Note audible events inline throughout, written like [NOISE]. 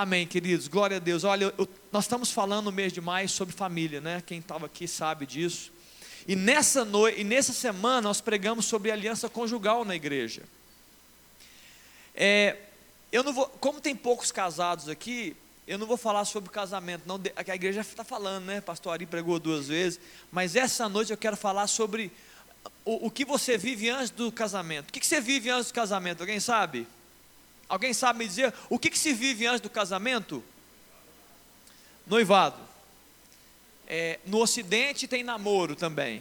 Amém, queridos. Glória a Deus. Olha, eu, nós estamos falando no mês de maio sobre família, né? Quem estava aqui sabe disso. E nessa noite, e nessa semana nós pregamos sobre aliança conjugal na igreja. É, eu não vou, como tem poucos casados aqui, eu não vou falar sobre casamento, não, a igreja está falando, né? Pastor Ari pregou duas vezes, mas essa noite eu quero falar sobre o, o que você vive antes do casamento. O que, que você vive antes do casamento? Alguém sabe? Alguém sabe me dizer o que, que se vive antes do casamento? Noivado. É, no Ocidente tem namoro também.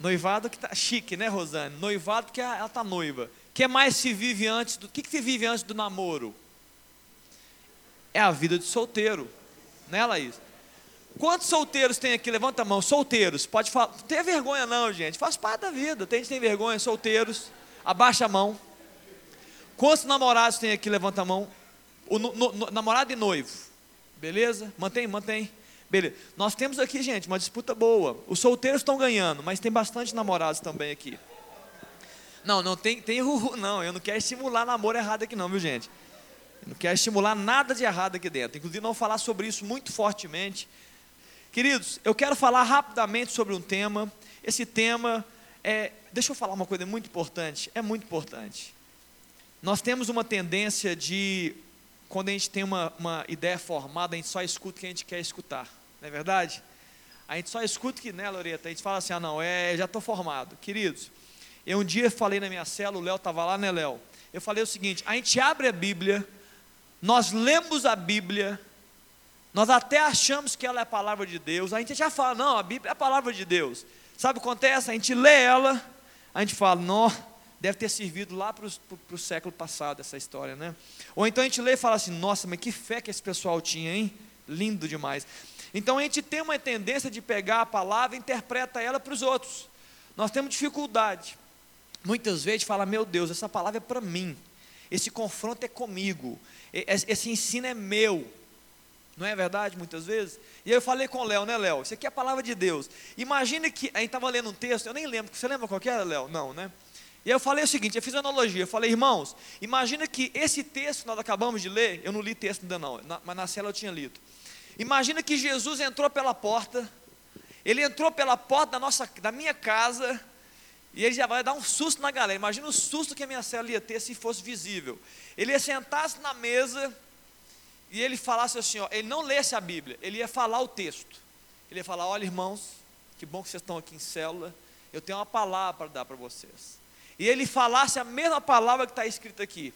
Noivado que tá chique, né, Rosane? Noivado que ela tá noiva. O que mais se vive antes do? Que, que se vive antes do namoro? É a vida de solteiro, né, Laís? Quantos solteiros tem aqui? Levanta a mão. Solteiros, pode falar. Não tenha vergonha, não, gente. Faz parte da vida. Tem gente que tem vergonha, solteiros. Abaixa a mão. Quantos namorados tem aqui? Levanta a mão. O no, no, namorado e noivo. Beleza? Mantém, mantém. Beleza. Nós temos aqui, gente, uma disputa boa. Os solteiros estão ganhando, mas tem bastante namorados também aqui. Não, não tem, tem [LAUGHS] uhu, não. Eu não quero estimular namoro errado aqui, não, viu, gente? Eu não quero estimular nada de errado aqui dentro. Inclusive, não falar sobre isso muito fortemente. Queridos, eu quero falar rapidamente sobre um tema. Esse tema é. Deixa eu falar uma coisa muito importante. É muito importante. Nós temos uma tendência de, quando a gente tem uma, uma ideia formada, a gente só escuta o que a gente quer escutar. Não é verdade? A gente só escuta que, né, Loreta? A gente fala assim: ah, não, é, já estou formado. Queridos, eu um dia falei na minha cela, o Léo estava lá, né, Léo? Eu falei o seguinte: a gente abre a Bíblia, nós lemos a Bíblia, nós até achamos que ela é a palavra de Deus, a gente já fala, não, a Bíblia é a palavra de Deus. Sabe o que acontece? A gente lê ela, a gente fala, não, deve ter servido lá para o século passado essa história, né? Ou então a gente lê e fala assim, nossa, mas que fé que esse pessoal tinha, hein? Lindo demais. Então a gente tem uma tendência de pegar a palavra e interpreta ela para os outros. Nós temos dificuldade. Muitas vezes fala, meu Deus, essa palavra é para mim. Esse confronto é comigo. Esse ensino é meu. Não é verdade, muitas vezes? E aí eu falei com o Léo, né, Léo? Isso aqui é a palavra de Deus. Imagine que, a gente estava lendo um texto, eu nem lembro, você lembra qual era, Léo? Não, né? E aí eu falei o seguinte, eu fiz uma analogia, eu falei, irmãos, imagina que esse texto que nós acabamos de ler, eu não li texto ainda não, mas na cela eu tinha lido. Imagina que Jesus entrou pela porta, ele entrou pela porta da, nossa, da minha casa, e ele já vai dar um susto na galera. Imagina o susto que a minha cela ia ter se fosse visível. Ele ia sentar-se na mesa e ele falasse assim, ó, ele não lesse a Bíblia, ele ia falar o texto. Ele ia falar, olha irmãos, que bom que vocês estão aqui em célula, eu tenho uma palavra para dar para vocês. E ele falasse a mesma palavra que está escrita aqui.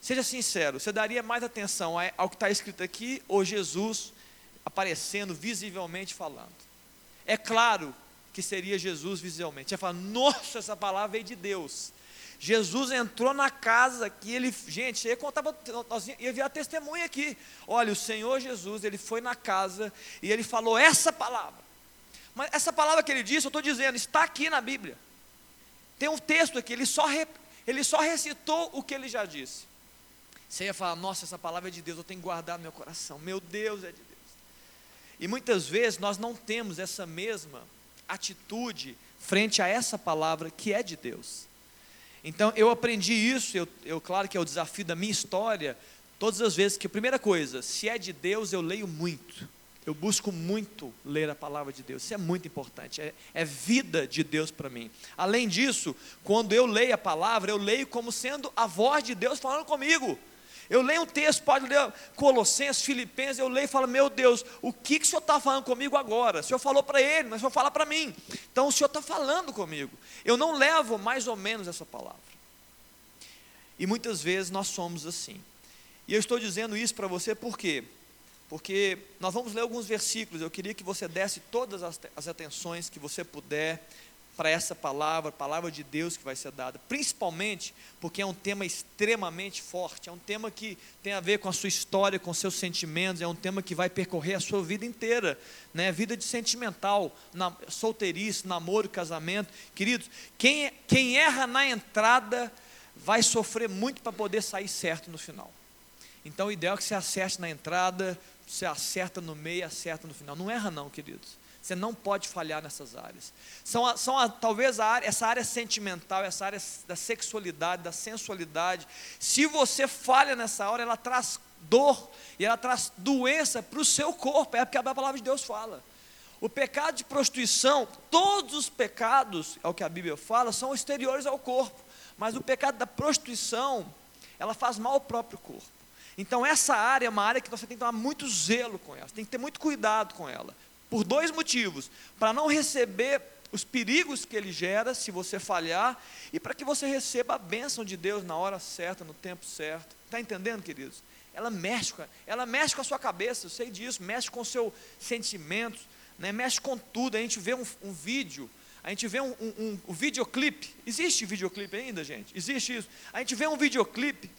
Seja sincero, você daria mais atenção ao que está escrito aqui ou Jesus aparecendo visivelmente falando? É claro que seria Jesus visivelmente. Você fala, nossa, essa palavra veio de Deus. Jesus entrou na casa que ele, gente, eu contava, nós ia a testemunha aqui. Olha, o Senhor Jesus, ele foi na casa e ele falou essa palavra. Mas essa palavra que ele disse, eu estou dizendo, está aqui na Bíblia. Tem um texto aqui, ele só, ele só recitou o que ele já disse. Você ia falar, nossa, essa palavra é de Deus, eu tenho que guardar no meu coração. Meu Deus é de Deus. E muitas vezes nós não temos essa mesma atitude frente a essa palavra que é de Deus. Então eu aprendi isso, eu, eu, claro que é o desafio da minha história, todas as vezes que, primeira coisa, se é de Deus, eu leio muito. Eu busco muito ler a palavra de Deus, isso é muito importante, é, é vida de Deus para mim. Além disso, quando eu leio a palavra, eu leio como sendo a voz de Deus falando comigo. Eu leio um texto, pode ler Colossenses, Filipenses, eu leio e falo, meu Deus, o que, que o Senhor está falando comigo agora? O Senhor falou para ele, mas o Senhor fala para mim. Então o Senhor está falando comigo. Eu não levo mais ou menos essa palavra. E muitas vezes nós somos assim. E eu estou dizendo isso para você por quê? Porque nós vamos ler alguns versículos, eu queria que você desse todas as, atenções que você puder para essa palavra, palavra de Deus que vai ser dada, principalmente porque é um tema extremamente forte, é um tema que tem a ver com a sua história, com seus sentimentos, é um tema que vai percorrer a sua vida inteira, né? Vida de sentimental, na, solteirice, namoro, casamento, queridos, quem, quem erra na entrada vai sofrer muito para poder sair certo no final. Então o ideal é que você acerte na entrada, você acerta no meio, acerta no final. Não erra não, queridos. Você não pode falhar nessas áreas. São, são a, talvez a área, essa área sentimental, essa área da sexualidade, da sensualidade. Se você falha nessa hora, ela traz dor e ela traz doença para o seu corpo, é porque a palavra de Deus fala. O pecado de prostituição, todos os pecados, é o que a Bíblia fala, são exteriores ao corpo, mas o pecado da prostituição, ela faz mal ao próprio corpo. Então, essa área é uma área que você tem que tomar muito zelo com ela, tem que ter muito cuidado com ela, por dois motivos: para não receber os perigos que ele gera se você falhar, e para que você receba a bênção de Deus na hora certa, no tempo certo. Está entendendo, queridos? Ela mexe, com, ela mexe com a sua cabeça, eu sei disso, mexe com os seus sentimentos, né? mexe com tudo. A gente vê um, um vídeo, a gente vê um, um, um videoclipe. Existe videoclipe ainda, gente? Existe isso. A gente vê um videoclipe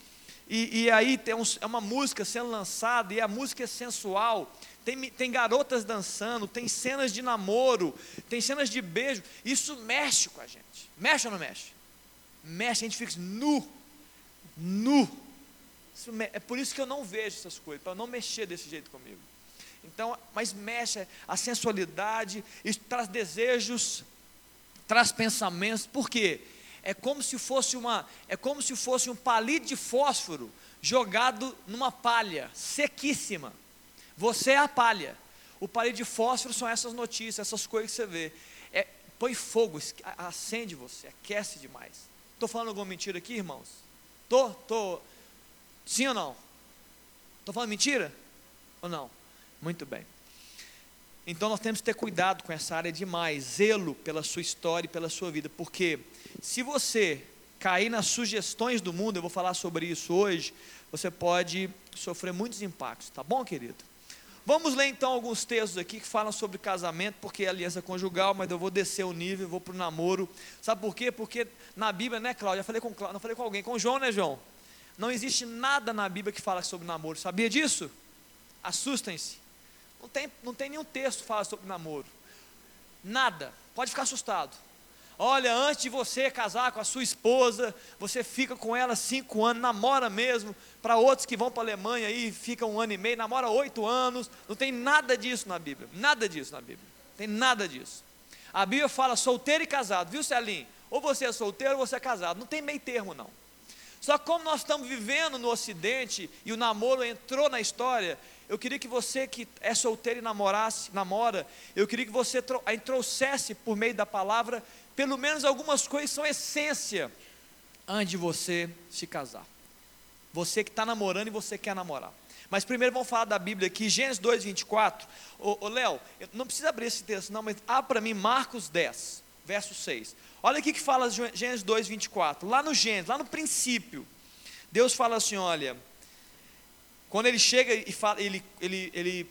e, e aí tem um, é uma música sendo lançada e a música é sensual tem, tem garotas dançando, tem cenas de namoro, tem cenas de beijo. Isso mexe com a gente. Mexe ou não mexe? Mexe, a gente fica nu, nu. é por isso que eu não vejo essas coisas, para não mexer desse jeito comigo. Então, mas mexe a sensualidade, isso traz desejos, traz pensamentos. Por quê? É como se fosse uma, é como se fosse um palito de fósforo jogado numa palha sequíssima. Você é a palha. O palito de fósforo são essas notícias, essas coisas que você vê. É, põe fogo, acende você, aquece demais. Estou falando alguma mentira aqui, irmãos? Tô, tô. Sim ou não? Estou falando mentira? Ou não? Muito bem. Então nós temos que ter cuidado com essa área demais, zelo pela sua história e pela sua vida, porque se você cair nas sugestões do mundo, eu vou falar sobre isso hoje, você pode sofrer muitos impactos, tá bom, querido? Vamos ler então alguns textos aqui que falam sobre casamento, porque é aliança conjugal, mas eu vou descer o nível, vou para o namoro. Sabe por quê? Porque na Bíblia, né, Cláudia? Eu falei com Cláudia, não falei com alguém, com João, né, João? Não existe nada na Bíblia que fala sobre namoro. Sabia disso? Assustem-se. Não tem, não tem nenhum texto que fala sobre namoro. Nada. Pode ficar assustado. Olha, antes de você casar com a sua esposa, você fica com ela cinco anos, namora mesmo. Para outros que vão para a Alemanha e ficam um ano e meio, namora oito anos. Não tem nada disso na Bíblia. Nada disso na Bíblia. Tem nada disso. A Bíblia fala solteiro e casado, viu, Celim? Ou você é solteiro ou você é casado. Não tem meio termo, não. Só como nós estamos vivendo no Ocidente e o namoro entrou na história, eu queria que você que é solteiro e namorasse, namora, eu queria que você trouxesse por meio da palavra pelo menos algumas coisas são essência antes de você se casar. Você que está namorando e você quer namorar. Mas primeiro vamos falar da Bíblia aqui, Gênesis 2, 24. Ô, ô Léo, não precisa abrir esse texto, não, mas abra para mim Marcos 10, verso 6. Olha aqui que fala Gênesis 2, 24. Lá no Gênesis, lá no princípio, Deus fala assim: olha, quando ele chega e fala, ele, ele, ele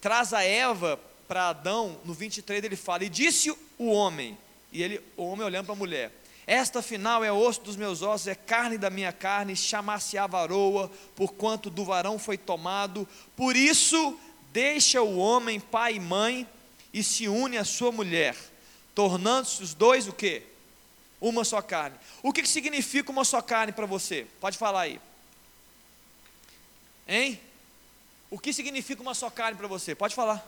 traz a Eva para Adão, no 23 ele fala: E disse o homem, e ele, o homem olhando para a mulher: Esta final é osso dos meus ossos, é carne da minha carne, chamar-se-á varoa, porquanto do varão foi tomado. Por isso, deixa o homem pai e mãe e se une à sua mulher, tornando-se os dois o quê? Uma só carne. O que, significa uma só carne para você? Pode falar aí. Hein? O que significa uma só carne para você? Pode falar.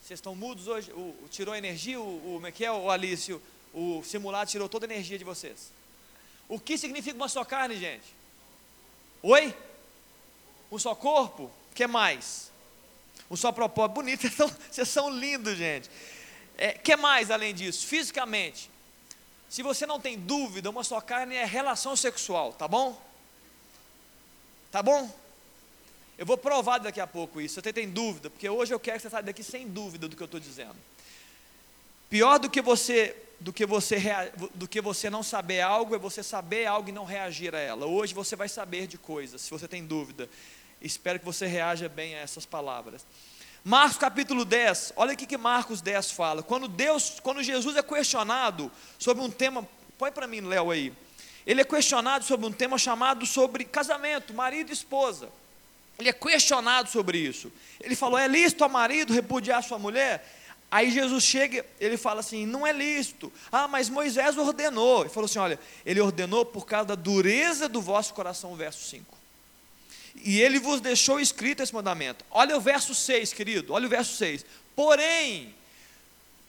Vocês estão mudos hoje? O, o tirou energia, o, o, como é é, o Alício? O simulado tirou toda a energia de vocês. O que significa uma só carne, gente? Oi? Um só corpo? O que mais? Um só propósito. Bonito, [LAUGHS] vocês são, vocês são lindos, gente. É, que mais além disso? Fisicamente. Se você não tem dúvida, uma só carne é relação sexual, tá bom? Tá bom? Eu vou provar daqui a pouco isso. Você tem dúvida, porque hoje eu quero que você saia daqui sem dúvida do que eu estou dizendo. Pior do que você do que você do que você não saber algo é você saber algo e não reagir a ela. Hoje você vai saber de coisas, se você tem dúvida. Espero que você reaja bem a essas palavras. Marcos capítulo 10, olha o que Marcos 10 fala. Quando Deus, quando Jesus é questionado sobre um tema, põe para mim, Léo aí. Ele é questionado sobre um tema chamado sobre casamento, marido e esposa. Ele é questionado sobre isso. Ele falou: é lícito ao marido repudiar sua mulher? Aí Jesus chega, ele fala assim: não é lícito. Ah, mas Moisés ordenou. Ele falou assim: olha, ele ordenou por causa da dureza do vosso coração, verso 5. E ele vos deixou escrito esse mandamento. Olha o verso 6, querido, olha o verso 6. Porém,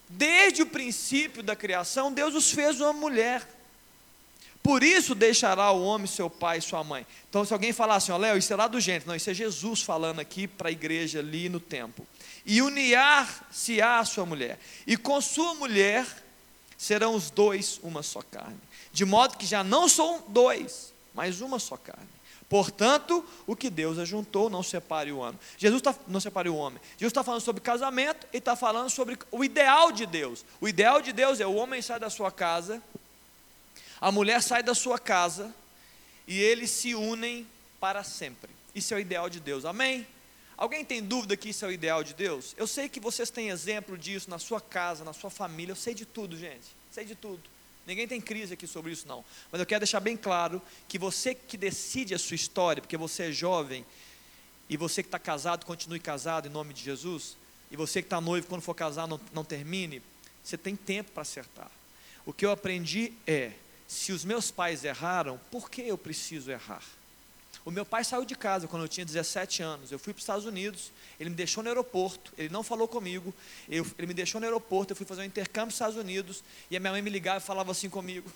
desde o princípio da criação, Deus os fez uma mulher. Por isso deixará o homem seu pai e sua mãe. Então, se alguém falar assim, ó, Léo, isso é lá do gente. Não, isso é Jesus falando aqui para a igreja ali no templo. E unir-se-á a sua mulher. E com sua mulher serão os dois uma só carne. De modo que já não são dois, mas uma só carne. Portanto, o que Deus ajuntou, não separe o homem. Jesus tá, não separe o homem. Jesus está falando sobre casamento e está falando sobre o ideal de Deus. O ideal de Deus é o homem sai da sua casa, a mulher sai da sua casa e eles se unem para sempre. Isso é o ideal de Deus. Amém? Alguém tem dúvida que isso é o ideal de Deus? Eu sei que vocês têm exemplo disso na sua casa, na sua família. Eu sei de tudo, gente. Sei de tudo. Ninguém tem crise aqui sobre isso, não. Mas eu quero deixar bem claro que você que decide a sua história, porque você é jovem, e você que está casado, continue casado em nome de Jesus, e você que está noivo, quando for casar, não, não termine, você tem tempo para acertar. O que eu aprendi é se os meus pais erraram, por que eu preciso errar? O meu pai saiu de casa quando eu tinha 17 anos. Eu fui para os Estados Unidos, ele me deixou no aeroporto, ele não falou comigo, eu, ele me deixou no aeroporto, eu fui fazer um intercâmbio nos Estados Unidos, e a minha mãe me ligava e falava assim comigo,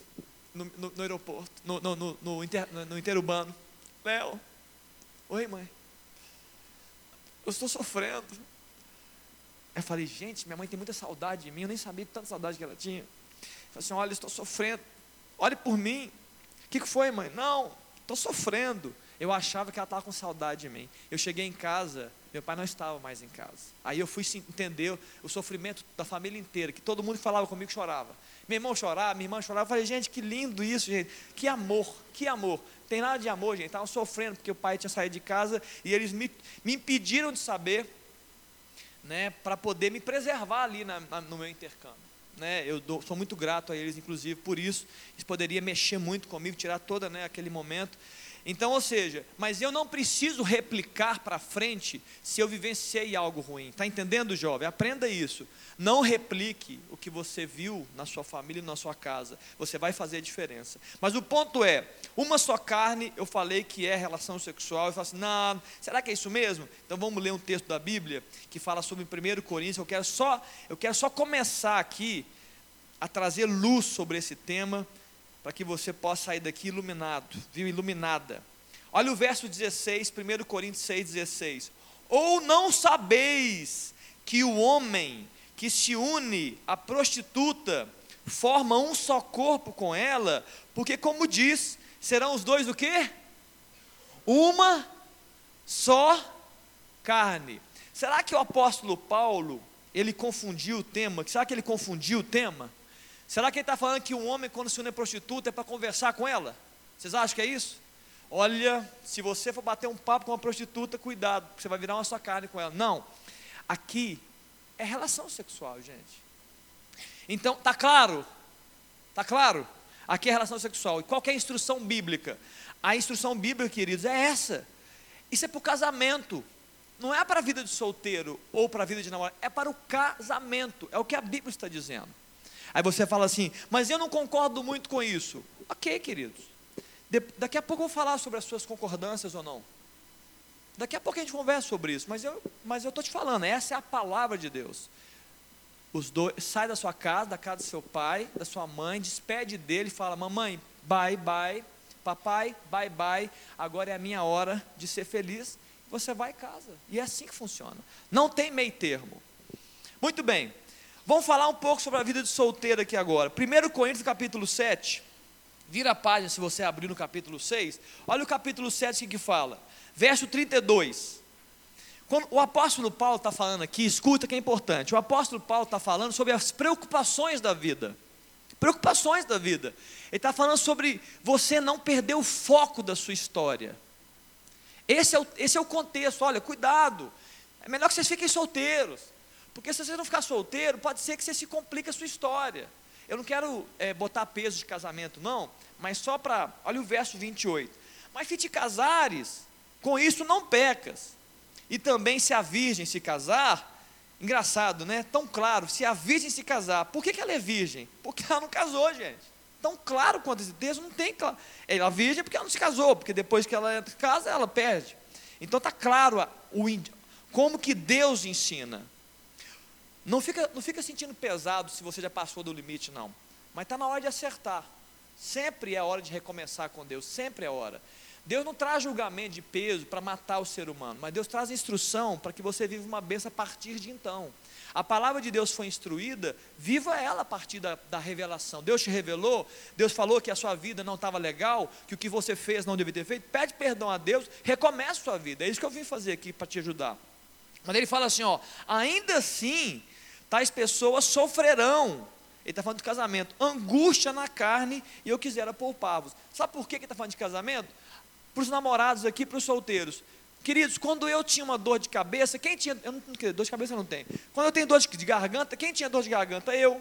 no, no, no aeroporto, no, no, no, inter, no interurbano. Léo, oi mãe, eu estou sofrendo. Eu falei, gente, minha mãe tem muita saudade de mim, eu nem sabia tanta saudade que ela tinha. Eu falei assim, olha, estou sofrendo. Olhe por mim. O que, que foi, mãe? Não, estou sofrendo. Eu achava que ela estava com saudade de mim. Eu cheguei em casa, meu pai não estava mais em casa. Aí eu fui entender o sofrimento da família inteira, que todo mundo falava comigo chorava. Meu irmão chorava, minha irmã chorava. Eu falei, gente, que lindo isso, gente. Que amor, que amor. Tem nada de amor, gente. Estavam sofrendo porque o pai tinha saído de casa e eles me, me impediram de saber, né, para poder me preservar ali na, na, no meu intercâmbio né, eu dou, sou muito grato a eles, inclusive, por isso. Isso poderia mexer muito comigo, tirar todo né, aquele momento. Então, ou seja, mas eu não preciso replicar para frente se eu vivenciei algo ruim. Está entendendo, jovem? Aprenda isso. Não replique o que você viu na sua família e na sua casa. Você vai fazer a diferença. Mas o ponto é, uma só carne, eu falei que é relação sexual. Eu falo assim, não, será que é isso mesmo? Então vamos ler um texto da Bíblia que fala sobre 1 Coríntios. Eu quero só, eu quero só começar aqui a trazer luz sobre esse tema para que você possa sair daqui iluminado, viu? Iluminada. Olha o verso 16, 1 Coríntios 6, 16. Ou não sabeis que o homem que se une à prostituta forma um só corpo com ela, porque como diz, serão os dois o quê? Uma só carne. Será que o apóstolo Paulo, ele confundiu o tema? Será que ele confundiu o tema? Será que ele está falando que um homem, quando se une a prostituta, é para conversar com ela? Vocês acham que é isso? Olha, se você for bater um papo com uma prostituta, cuidado, você vai virar uma sua carne com ela. Não. Aqui é relação sexual, gente. Então, tá claro? Tá claro? Aqui é relação sexual. E qual é a instrução bíblica? A instrução bíblica, queridos, é essa. Isso é para o casamento. Não é para a vida de solteiro ou para a vida de namorado, é para o casamento. É o que a Bíblia está dizendo. Aí você fala assim, mas eu não concordo muito com isso. Ok, queridos. De, daqui a pouco eu vou falar sobre as suas concordâncias ou não. Daqui a pouco a gente conversa sobre isso, mas eu mas eu estou te falando, essa é a palavra de Deus. Os dois, sai da sua casa, da casa do seu pai, da sua mãe, despede dele fala: Mamãe, bye, bye. Papai, bye, bye. Agora é a minha hora de ser feliz. Você vai em casa. E é assim que funciona. Não tem meio termo. Muito bem. Vamos falar um pouco sobre a vida de solteiro aqui agora. 1 Coríntios capítulo 7. Vira a página se você abrir no capítulo 6. Olha o capítulo 7 que fala. Verso 32. Quando o apóstolo Paulo está falando aqui, escuta que é importante. O apóstolo Paulo está falando sobre as preocupações da vida. Preocupações da vida. Ele está falando sobre você não perder o foco da sua história. Esse é, o, esse é o contexto. Olha, cuidado. É melhor que vocês fiquem solteiros. Porque se você não ficar solteiro, pode ser que você se complique a sua história. Eu não quero é, botar peso de casamento, não, mas só para. Olha o verso 28. Mas se te casares, com isso não pecas. E também se a virgem se casar, engraçado, né? Tão claro, se a virgem se casar, por que, que ela é virgem? Porque ela não casou, gente. Tão claro quanto esse texto não tem claro. Ela é virgem porque ela não se casou, porque depois que ela casa, ela perde. Então está claro como que Deus ensina. Não fica, não fica sentindo pesado se você já passou do limite, não. Mas está na hora de acertar. Sempre é hora de recomeçar com Deus, sempre é hora. Deus não traz julgamento de peso para matar o ser humano, mas Deus traz instrução para que você viva uma bênção a partir de então. A palavra de Deus foi instruída, viva ela a partir da, da revelação. Deus te revelou, Deus falou que a sua vida não estava legal, que o que você fez não devia ter feito. Pede perdão a Deus, recomece a sua vida. É isso que eu vim fazer aqui para te ajudar. Mas ele fala assim: ó, ainda assim, tais pessoas sofrerão. Ele está falando de casamento, angústia na carne, e eu quisera poupar-vos. Sabe por que ele está falando de casamento? Para os namorados aqui, para os solteiros. Queridos, quando eu tinha uma dor de cabeça, quem tinha. Eu não, dor de cabeça eu não tenho. Quando eu tenho dor de garganta, quem tinha dor de garganta? Eu.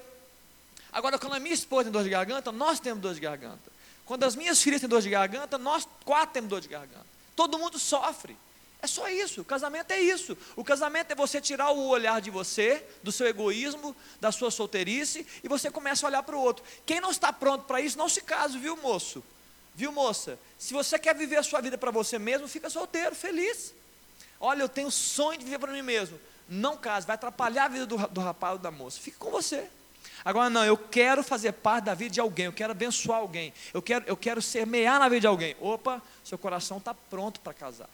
Agora, quando a minha esposa tem dor de garganta, nós temos dor de garganta. Quando as minhas filhas têm dor de garganta, nós quatro temos dor de garganta. Todo mundo sofre. É só isso. O casamento é isso. O casamento é você tirar o olhar de você, do seu egoísmo, da sua solteirice, e você começa a olhar para o outro. Quem não está pronto para isso, não se case, viu, moço? Viu, moça? Se você quer viver a sua vida para você mesmo, fica solteiro, feliz. Olha, eu tenho sonho de viver para mim mesmo. Não case, vai atrapalhar a vida do, do rapaz ou da moça. Fique com você. Agora, não, eu quero fazer parte da vida de alguém, eu quero abençoar alguém, eu quero, eu quero semear na vida de alguém. Opa, seu coração está pronto para casar.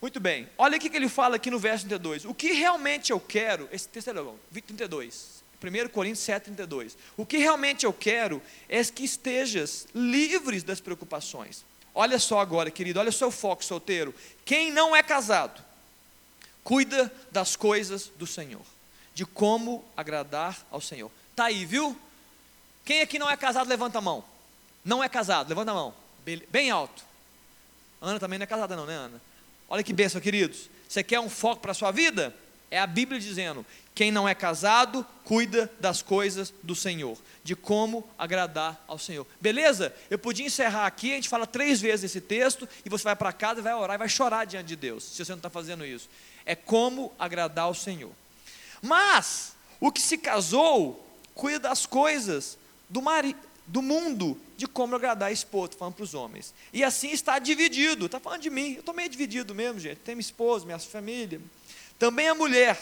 Muito bem, olha o que ele fala aqui no verso 32. O que realmente eu quero, esse texto é legal, 32, 1 Coríntios 7, 32. O que realmente eu quero é que estejas livres das preocupações. Olha só agora, querido, olha o seu foco, solteiro. Quem não é casado, cuida das coisas do Senhor, de como agradar ao Senhor. Tá aí, viu? Quem aqui não é casado, levanta a mão. Não é casado, levanta a mão. Bem alto. Ana também não é casada, não, né, Ana? Olha que bênção, queridos. Você quer um foco para a sua vida? É a Bíblia dizendo: quem não é casado, cuida das coisas do Senhor, de como agradar ao Senhor. Beleza? Eu podia encerrar aqui, a gente fala três vezes esse texto, e você vai para casa vai orar e vai chorar diante de Deus, se você não está fazendo isso. É como agradar ao Senhor. Mas, o que se casou, cuida das coisas do marido do mundo de como agradar a esposa, falando para os homens. E assim está dividido, está falando de mim, eu estou meio dividido mesmo, gente. Tem minha esposa, minha família. Também a mulher,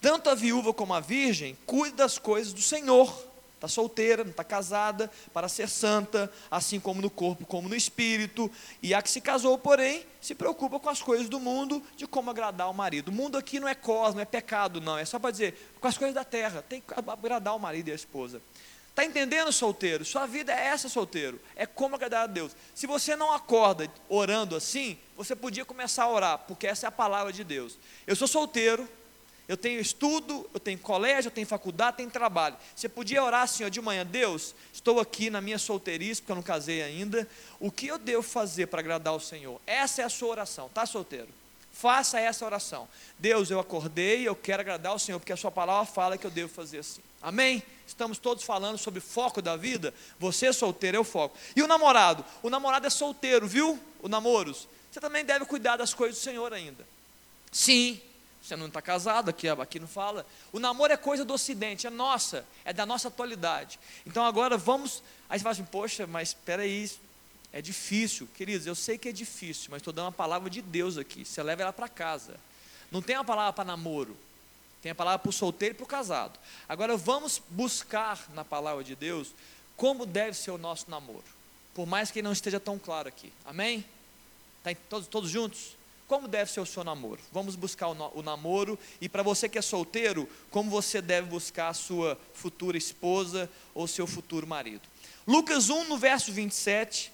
tanto a viúva como a virgem, cuida das coisas do Senhor. Está solteira, não está casada, para ser santa, assim como no corpo, como no espírito. E a que se casou, porém, se preocupa com as coisas do mundo, de como agradar o marido. O mundo aqui não é cosmo, é pecado, não. É só para dizer, com as coisas da terra, tem que agradar o marido e a esposa. Está entendendo, solteiro? Sua vida é essa, solteiro. É como agradar a Deus. Se você não acorda orando assim, você podia começar a orar, porque essa é a palavra de Deus. Eu sou solteiro, eu tenho estudo, eu tenho colégio, eu tenho faculdade, tenho trabalho. Você podia orar, Senhor, de manhã, Deus, estou aqui na minha solteirice, porque eu não casei ainda. O que eu devo fazer para agradar ao Senhor? Essa é a sua oração, tá, solteiro? Faça essa oração. Deus, eu acordei, eu quero agradar ao Senhor, porque a sua palavra fala que eu devo fazer assim. Amém? Estamos todos falando sobre foco da vida. Você solteiro é o foco. E o namorado? O namorado é solteiro, viu? O namoros. Você também deve cuidar das coisas do Senhor ainda. Sim, você não está casado, aqui, aqui não fala. O namoro é coisa do ocidente, é nossa, é da nossa atualidade. Então agora vamos. Aí você fala assim, poxa, mas espera aí, é difícil. Queridos, eu sei que é difícil, mas estou dando uma palavra de Deus aqui. Você leva ela para casa. Não tem uma palavra para namoro. Tem a palavra para o solteiro e para o casado. Agora vamos buscar na palavra de Deus como deve ser o nosso namoro. Por mais que não esteja tão claro aqui. Amém? Tá todos, todos juntos? Como deve ser o seu namoro? Vamos buscar o, o namoro. E para você que é solteiro, como você deve buscar a sua futura esposa ou seu futuro marido? Lucas 1, no verso 27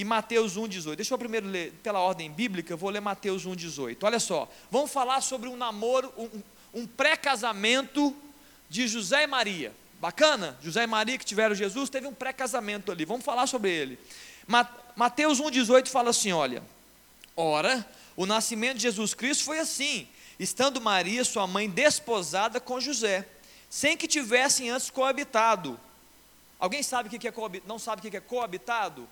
e Mateus 1,18. Deixa eu primeiro ler pela ordem bíblica, eu vou ler Mateus 1,18. Olha só, vamos falar sobre um namoro, um, um pré-casamento de José e Maria. Bacana? José e Maria que tiveram Jesus, teve um pré-casamento ali. Vamos falar sobre ele. Mateus 1,18 fala assim: olha, ora, o nascimento de Jesus Cristo foi assim, estando Maria, sua mãe, desposada com José, sem que tivessem antes coabitado. Alguém sabe o que é coabitado? Não sabe o que é coabitado?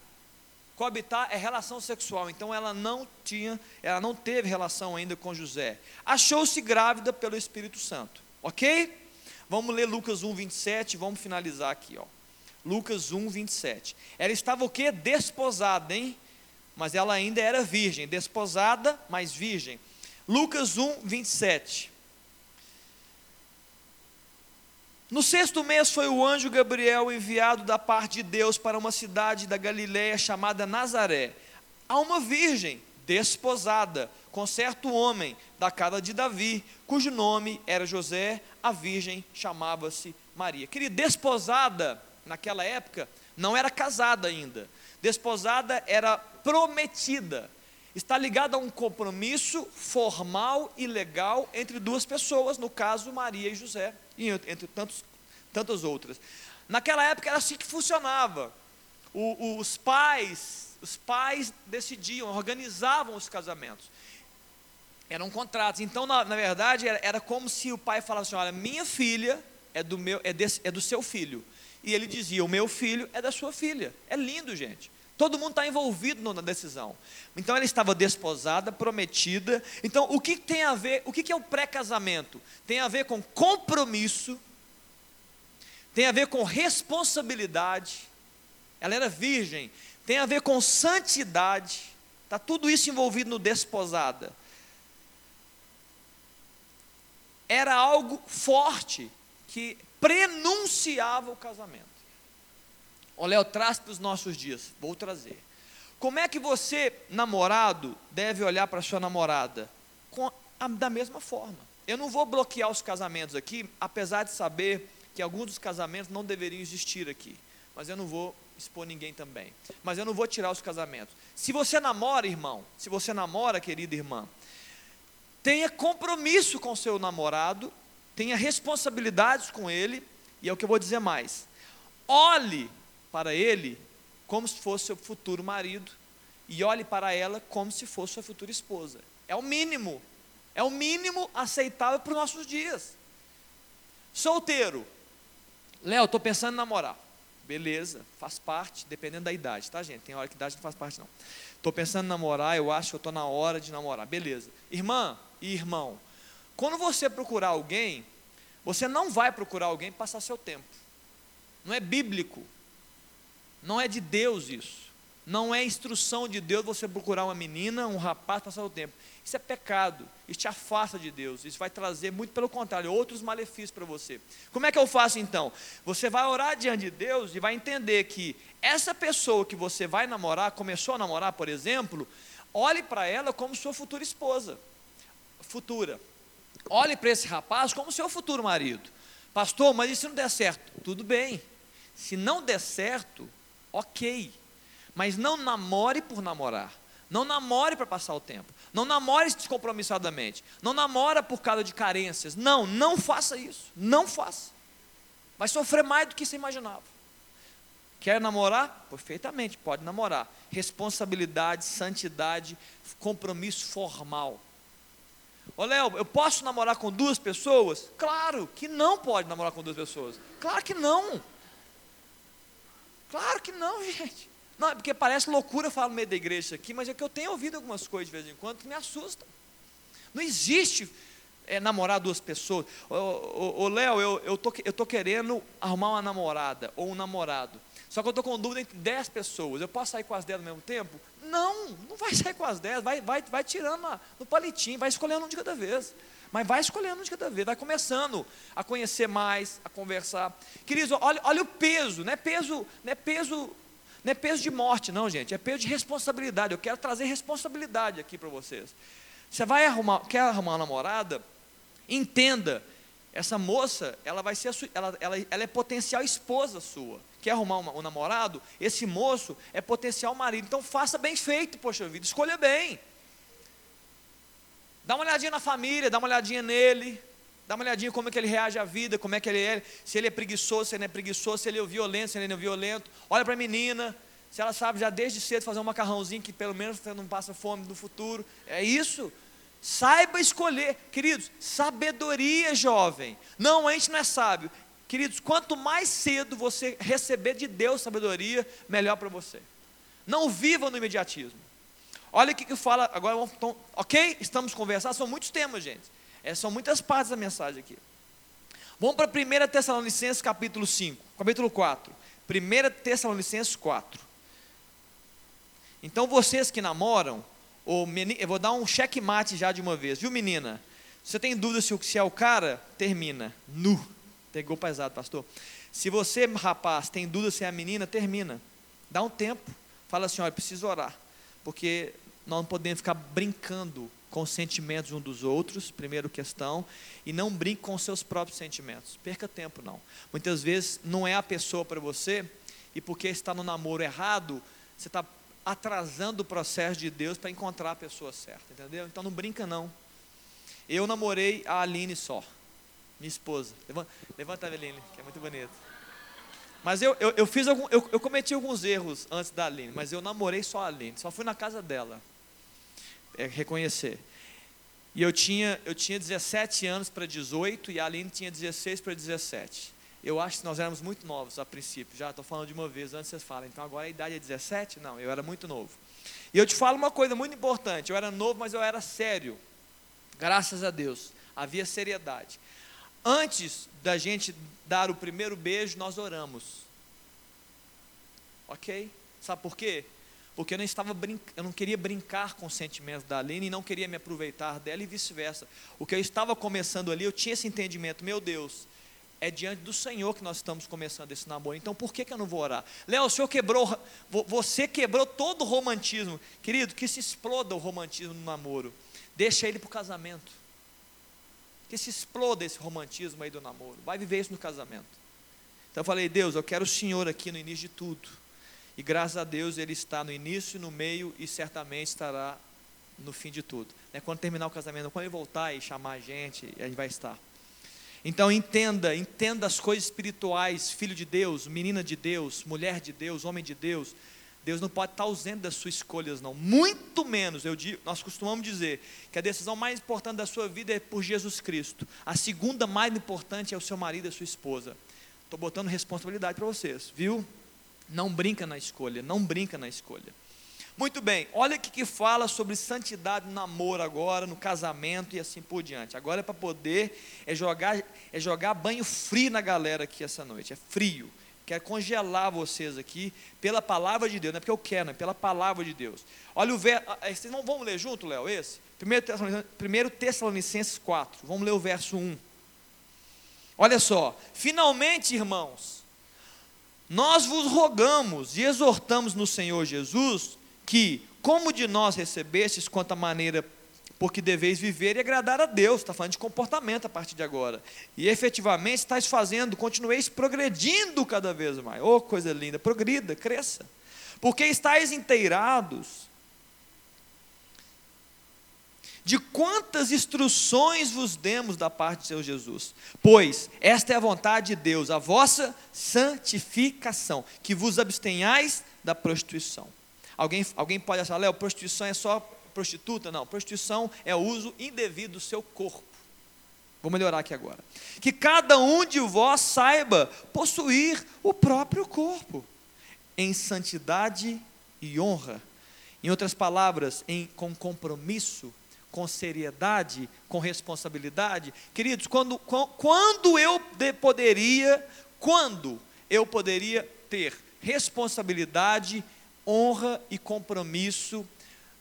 Coabitar é relação sexual, então ela não tinha, ela não teve relação ainda com José. Achou-se grávida pelo Espírito Santo. OK? Vamos ler Lucas 1, 27, vamos finalizar aqui, ó. Lucas 1, 27. Ela estava o quê? Desposada, hein? Mas ela ainda era virgem, desposada, mas virgem. Lucas 1, 27. No sexto mês foi o anjo Gabriel enviado da parte de Deus para uma cidade da Galiléia chamada Nazaré, a uma virgem desposada com certo homem da casa de Davi, cujo nome era José, a virgem chamava-se Maria. Querida, desposada naquela época não era casada ainda. Desposada era prometida. Está ligada a um compromisso formal e legal entre duas pessoas, no caso Maria e José entre tantos, tantas outras. Naquela época era assim que funcionava. O, os pais, os pais decidiam, organizavam os casamentos. Eram contratos. Então, na, na verdade, era, era, como se o pai falasse: olha, minha filha é do, meu, é, desse, é do seu filho. E ele dizia: o meu filho é da sua filha. É lindo, gente. Todo mundo está envolvido na decisão. Então ela estava desposada, prometida. Então o que tem a ver? O que é o pré-casamento? Tem a ver com compromisso, tem a ver com responsabilidade. Ela era virgem. Tem a ver com santidade. Está tudo isso envolvido no desposada. Era algo forte que prenunciava o casamento. Ô Léo, traz para os nossos dias. Vou trazer. Como é que você, namorado, deve olhar para sua namorada? Com a, da mesma forma. Eu não vou bloquear os casamentos aqui, apesar de saber que alguns dos casamentos não deveriam existir aqui. Mas eu não vou expor ninguém também. Mas eu não vou tirar os casamentos. Se você namora, irmão, se você namora, querida irmã, tenha compromisso com seu namorado, tenha responsabilidades com ele, e é o que eu vou dizer mais. Olhe para ele como se fosse seu futuro marido e olhe para ela como se fosse sua futura esposa. É o mínimo. É o mínimo aceitável para os nossos dias. Solteiro. Léo, estou pensando em namorar. Beleza, faz parte, dependendo da idade, tá, gente? Tem hora que idade não faz parte, não. Estou pensando em namorar, eu acho que estou na hora de namorar. Beleza. Irmã e irmão, quando você procurar alguém, você não vai procurar alguém para passar seu tempo. Não é bíblico. Não é de Deus isso. Não é instrução de Deus você procurar uma menina, um rapaz, passar o tempo. Isso é pecado. Isso te afasta de Deus. Isso vai trazer, muito pelo contrário, outros malefícios para você. Como é que eu faço então? Você vai orar diante de Deus e vai entender que essa pessoa que você vai namorar, começou a namorar, por exemplo, olhe para ela como sua futura esposa. Futura. Olhe para esse rapaz como seu futuro marido. Pastor, mas e se não der certo? Tudo bem. Se não der certo, ok. Mas não namore por namorar. Não namore para passar o tempo. Não namore descompromissadamente. Não namora por causa de carências. Não, não faça isso. Não faça. Vai sofrer mais do que você imaginava. Quer namorar? Perfeitamente, pode namorar. Responsabilidade, santidade, compromisso formal. Ô Léo, eu posso namorar com duas pessoas? Claro que não pode namorar com duas pessoas. Claro que não. Claro que não, [LAUGHS] gente. Não, porque parece loucura falar no meio da igreja aqui, mas é que eu tenho ouvido algumas coisas de vez em quando que me assustam. Não existe é, namorar duas pessoas. Ô, Léo, eu, eu, tô, eu tô querendo arrumar uma namorada ou um namorado. Só que eu estou com dúvida entre dez pessoas. Eu posso sair com as dez ao mesmo tempo? Não, não vai sair com as dez. Vai, vai, vai tirando no palitinho, vai escolhendo um de cada vez. Mas vai escolhendo de cada vez, vai começando a conhecer mais, a conversar. Queridos, olha, olha o peso, não é peso, não é peso, não é peso de morte, não, gente, é peso de responsabilidade. Eu quero trazer responsabilidade aqui para vocês. Você vai arrumar, quer arrumar uma namorada? Entenda, essa moça, ela vai ser, ela, ela, ela é potencial esposa sua. Quer arrumar um, um namorado? Esse moço é potencial marido. Então faça bem feito, poxa vida, escolha bem. Dá uma olhadinha na família, dá uma olhadinha nele, dá uma olhadinha como é que ele reage à vida, como é que ele é, se ele é preguiçoso, se ele não é preguiçoso, se ele é violento, se ele não é violento. Olha para a menina, se ela sabe já desde cedo fazer um macarrãozinho que pelo menos não passa fome no futuro. É isso. Saiba escolher, queridos, sabedoria, jovem. Não, a gente não é sábio. Queridos, quanto mais cedo você receber de Deus sabedoria, melhor para você. Não viva no imediatismo. Olha o que, que fala, agora vamos, então, ok? Estamos conversando, são muitos temas, gente. É, são muitas partes da mensagem aqui. Vamos para 1 Tessalonicenses capítulo 5, capítulo 4. 1 Tessalonicenses 4. Então vocês que namoram, ou menino, eu vou dar um checkmate já de uma vez, viu menina? Você tem dúvida se, se é o cara? Termina. Nu. Pegou pesado, pastor. Se você, rapaz, tem dúvida se é a menina, termina. Dá um tempo. Fala assim: olha, preciso orar. Porque nós não podemos ficar brincando com os sentimentos um dos outros, primeira questão, e não brinque com os seus próprios sentimentos. Perca tempo, não. Muitas vezes não é a pessoa para você, e porque está no namoro errado, você está atrasando o processo de Deus para encontrar a pessoa certa, entendeu? Então não brinca, não. Eu namorei a Aline só, minha esposa. Levanta, levanta a Aline, que é muito bonita. Mas eu, eu, eu fiz algum, eu, eu cometi alguns erros antes da Aline, mas eu namorei só a Aline, só fui na casa dela é, reconhecer. E eu tinha, eu tinha 17 anos para 18 e a Aline tinha 16 para 17. Eu acho que nós éramos muito novos a princípio, já estou falando de uma vez, antes vocês falam, então agora a idade é 17? Não, eu era muito novo. E eu te falo uma coisa muito importante, eu era novo, mas eu era sério. Graças a Deus, havia seriedade. Antes da gente dar o primeiro beijo, nós oramos. Ok? Sabe por quê? porque eu não estava brin... eu não queria brincar com os sentimentos da Aline e não queria me aproveitar dela e vice-versa. O que eu estava começando ali, eu tinha esse entendimento, meu Deus, é diante do Senhor que nós estamos começando esse namoro. Então por que, que eu não vou orar? Léo, o Senhor quebrou, você quebrou todo o romantismo. Querido, que se exploda o romantismo no namoro. Deixa ele para o casamento. Que se exploda esse romantismo aí do namoro. Vai viver isso no casamento. Então eu falei, Deus, eu quero o Senhor aqui no início de tudo. E graças a Deus ele está no início, no meio e certamente estará no fim de tudo. É quando terminar o casamento, quando ele voltar e chamar a gente, a gente vai estar. Então entenda, entenda as coisas espirituais, filho de Deus, menina de Deus, mulher de Deus, homem de Deus. Deus não pode estar ausente das suas escolhas, não. Muito menos, eu digo, nós costumamos dizer que a decisão mais importante da sua vida é por Jesus Cristo. A segunda mais importante é o seu marido e a sua esposa. Estou botando responsabilidade para vocês, viu? Não brinca na escolha, não brinca na escolha. Muito bem, olha o que fala sobre santidade no namoro agora, no casamento e assim por diante. Agora é para poder é jogar, é jogar banho frio na galera aqui essa noite. É frio. Quero congelar vocês aqui pela palavra de Deus, não é porque eu quero, não é pela palavra de Deus. Olha o verso. Ah, vocês não vamos ler junto, Léo, esse? 1 Tessalonicenses 4. Vamos ler o verso 1. Olha só. Finalmente, irmãos nós vos rogamos e exortamos no Senhor Jesus que, como de nós recebestes quanto a maneira porque deveis viver e agradar a Deus, está falando de comportamento a partir de agora. E efetivamente estáis fazendo, continueis progredindo cada vez mais. Oh, coisa linda, progrida, cresça. Porque estáis inteirados de quantas instruções vos demos da parte de Senhor Jesus. Pois esta é a vontade de Deus, a vossa santificação, que vos abstenhais da prostituição. Alguém, alguém pode achar, Léo, prostituição é só prostituta? Não, prostituição é o uso indevido do seu corpo. Vou melhorar aqui agora. Que cada um de vós saiba possuir o próprio corpo em santidade e honra. Em outras palavras, em, com compromisso com seriedade, com responsabilidade. Queridos, quando, quando eu poderia, quando eu poderia ter responsabilidade, honra e compromisso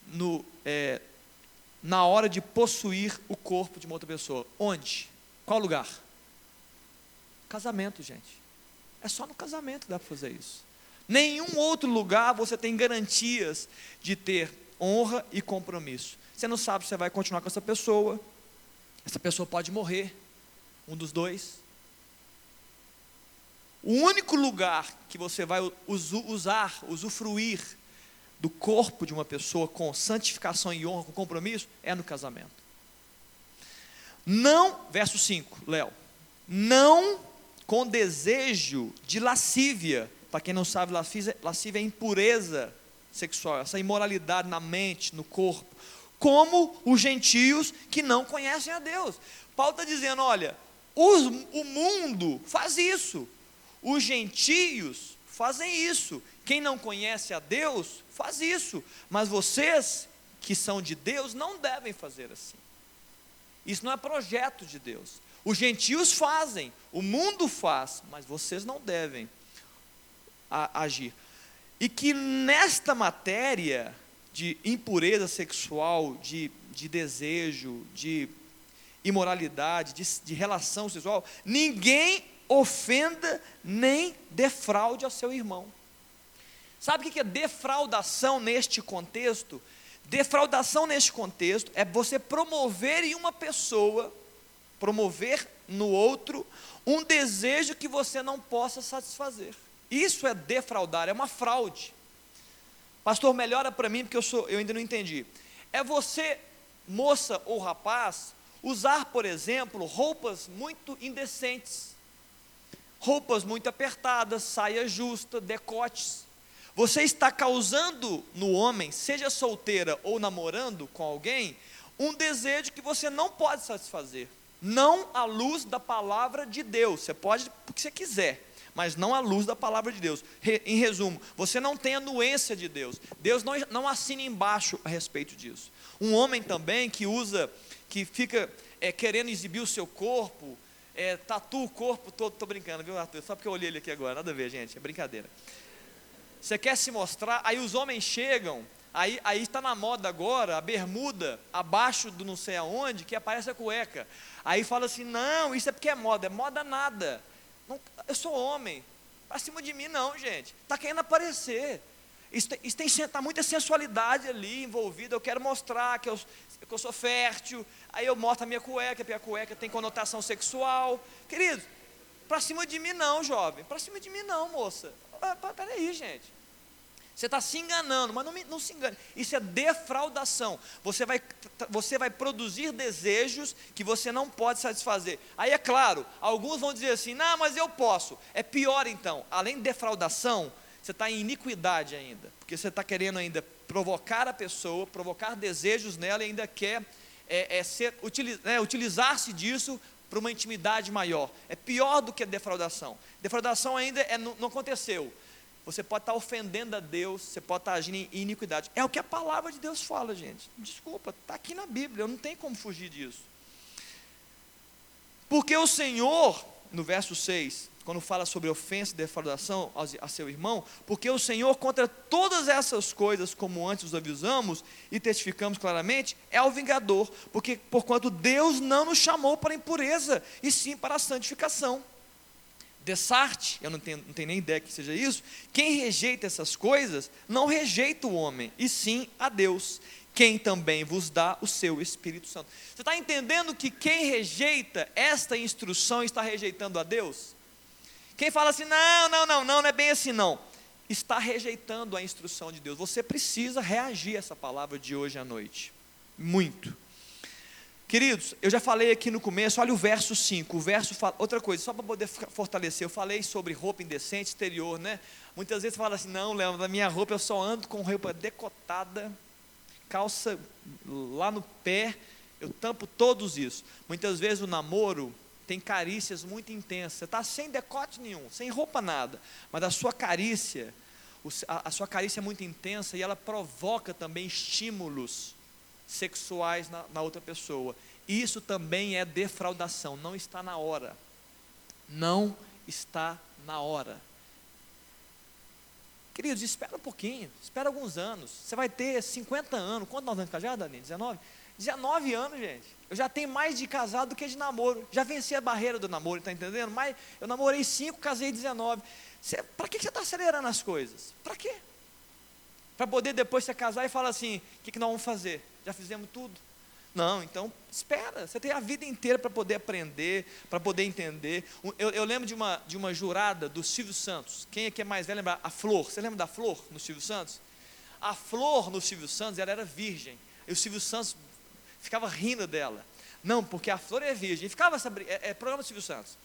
no, é, na hora de possuir o corpo de uma outra pessoa? Onde? Qual lugar? Casamento, gente. É só no casamento que dá para fazer isso. Nenhum outro lugar você tem garantias de ter honra e compromisso. Você não sabe se você vai continuar com essa pessoa. Essa pessoa pode morrer, um dos dois. O único lugar que você vai usar, usufruir do corpo de uma pessoa com santificação e honra, com compromisso, é no casamento. Não, verso 5, Léo, não com desejo de lascívia. Para quem não sabe, lascívia, é impureza sexual, essa imoralidade na mente, no corpo como os gentios que não conhecem a Deus. Paulo está dizendo: olha, os, o mundo faz isso, os gentios fazem isso, quem não conhece a Deus faz isso, mas vocês que são de Deus não devem fazer assim. Isso não é projeto de Deus. Os gentios fazem, o mundo faz, mas vocês não devem a, agir. E que nesta matéria, de impureza sexual, de, de desejo, de imoralidade, de, de relação sexual, ninguém ofenda nem defraude ao seu irmão. Sabe o que é defraudação neste contexto? Defraudação neste contexto é você promover em uma pessoa, promover no outro, um desejo que você não possa satisfazer. Isso é defraudar, é uma fraude. Pastor, melhora para mim porque eu, sou, eu ainda não entendi. É você, moça ou rapaz, usar, por exemplo, roupas muito indecentes, roupas muito apertadas, saia justa, decotes. Você está causando no homem, seja solteira ou namorando com alguém, um desejo que você não pode satisfazer. Não à luz da palavra de Deus. Você pode porque você quiser mas não à luz da palavra de Deus. Re, em resumo, você não tem a nuência de Deus. Deus não, não assina embaixo a respeito disso. Um homem também que usa, que fica é, querendo exibir o seu corpo, é, tatua o corpo todo, estou brincando, viu, Arthur? Só porque eu olhei ele aqui agora, nada a ver, gente, é brincadeira. Você quer se mostrar, aí os homens chegam, aí está na moda agora, a bermuda abaixo do não sei aonde, que aparece a cueca. Aí fala assim: não, isso é porque é moda, é moda nada. Não, eu sou homem. Para cima de mim, não, gente. Está querendo aparecer. Isso tem, isso tem tá muita sensualidade ali envolvida. Eu quero mostrar que eu, que eu sou fértil. Aí eu mostro a minha cueca, porque a cueca tem conotação sexual. Querido, para cima de mim, não, jovem. Para cima de mim, não, moça. Ah, peraí, gente. Você está se enganando, mas não, não, se engane. Isso é defraudação. Você vai, você vai produzir desejos que você não pode satisfazer. Aí é claro, alguns vão dizer assim: não, mas eu posso. É pior então. Além de defraudação, você está em iniquidade ainda. Porque você está querendo ainda provocar a pessoa, provocar desejos nela e ainda quer é, é utiliz, né, utilizar-se disso para uma intimidade maior. É pior do que a defraudação. Defraudação ainda é, não, aconteceu você pode estar ofendendo a Deus, você pode estar agindo em iniquidade. É o que a palavra de Deus fala, gente. Desculpa, está aqui na Bíblia, eu não tenho como fugir disso. Porque o Senhor, no verso 6, quando fala sobre ofensa e defraudação a seu irmão, porque o Senhor, contra todas essas coisas, como antes os avisamos e testificamos claramente, é o vingador, porque porquanto Deus não nos chamou para impureza, e sim para a santificação. Dessarte, eu não tenho, não tenho nem ideia que seja isso, quem rejeita essas coisas, não rejeita o homem, e sim a Deus, quem também vos dá o seu Espírito Santo. Você está entendendo que quem rejeita esta instrução está rejeitando a Deus? Quem fala assim, não, não, não, não, não é bem assim não, está rejeitando a instrução de Deus. Você precisa reagir a essa palavra de hoje à noite, muito. Queridos, eu já falei aqui no começo, olha o verso 5. O verso fala, outra coisa, só para poder fortalecer, eu falei sobre roupa indecente, exterior, né? Muitas vezes você fala assim: não, Léo, na minha roupa eu só ando com roupa decotada, calça lá no pé, eu tampo todos isso. Muitas vezes o namoro tem carícias muito intensas. Você está sem decote nenhum, sem roupa nada, mas a sua carícia, a sua carícia é muito intensa e ela provoca também estímulos sexuais na, na outra pessoa. Isso também é defraudação, não está na hora. Não está na hora. Queridos, espera um pouquinho, espera alguns anos. Você vai ter 50 anos. Quantos anos casados, Dani? 19? 19 anos, gente. Eu já tenho mais de casado do que de namoro. Já venci a barreira do namoro, está entendendo? Mas eu namorei 5, casei 19. Para que você está acelerando as coisas? Para quê? Para poder depois você casar e falar assim: o que, que nós vamos fazer? Já fizemos tudo? Não, então espera, você tem a vida inteira para poder aprender, para poder entender. Eu, eu, lembro de uma, de uma jurada do Silvio Santos. Quem aqui é mais velho lembra? A Flor. Você lembra da Flor no Silvio Santos? A Flor no Silvio Santos, ela era virgem. E o Silvio Santos ficava rindo dela. Não, porque a Flor é virgem. E ficava essa é, é programa do Silvio Santos.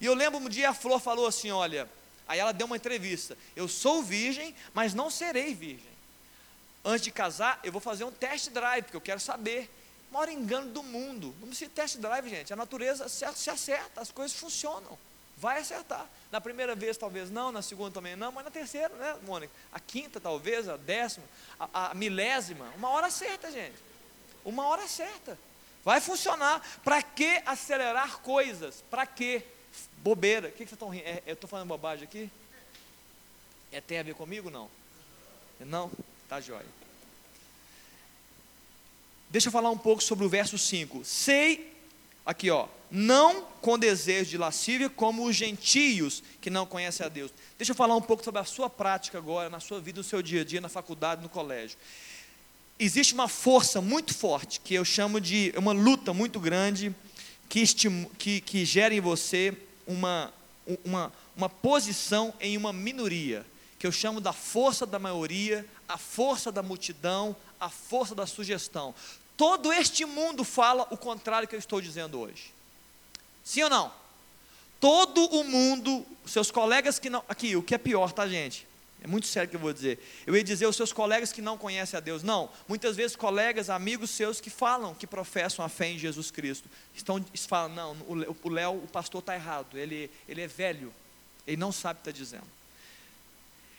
E eu lembro um dia a Flor falou assim: olha, aí ela deu uma entrevista. Eu sou virgem, mas não serei virgem antes de casar, eu vou fazer um test drive, porque eu quero saber. Maior engano do mundo. Não precisa de test drive, gente. A natureza se, acerta, as coisas funcionam. Vai acertar. Na primeira vez, talvez não, na segunda também não, mas na terceira, né, Mônica? A quinta, talvez, a décima, a, a milésima. Uma hora certa, gente. Uma hora certa. Vai funcionar. Para que acelerar coisas? Para que? Bobeira. O que, que vocês estão rindo? É, eu estou falando bobagem aqui? É, tem a ver comigo? Não. Não? Tá jóia. Deixa eu falar um pouco sobre o verso 5. Sei Aqui, ó. Não com desejo de lascívia, como os gentios que não conhecem a Deus. Deixa eu falar um pouco sobre a sua prática agora, na sua vida, no seu dia a dia, na faculdade, no colégio. Existe uma força muito forte, que eu chamo de uma luta muito grande, que, que, que gera em você uma, uma, uma posição em uma minoria, que eu chamo da força da maioria, a força da multidão, a força da sugestão. Todo este mundo fala o contrário que eu estou dizendo hoje. Sim ou não? Todo o mundo, seus colegas que não. Aqui, o que é pior, tá, gente? É muito sério o que eu vou dizer. Eu ia dizer os seus colegas que não conhecem a Deus. Não. Muitas vezes, colegas, amigos seus que falam, que professam a fé em Jesus Cristo. Estão, falam, não, o Léo, o pastor está errado. Ele, ele é velho. Ele não sabe o que está dizendo.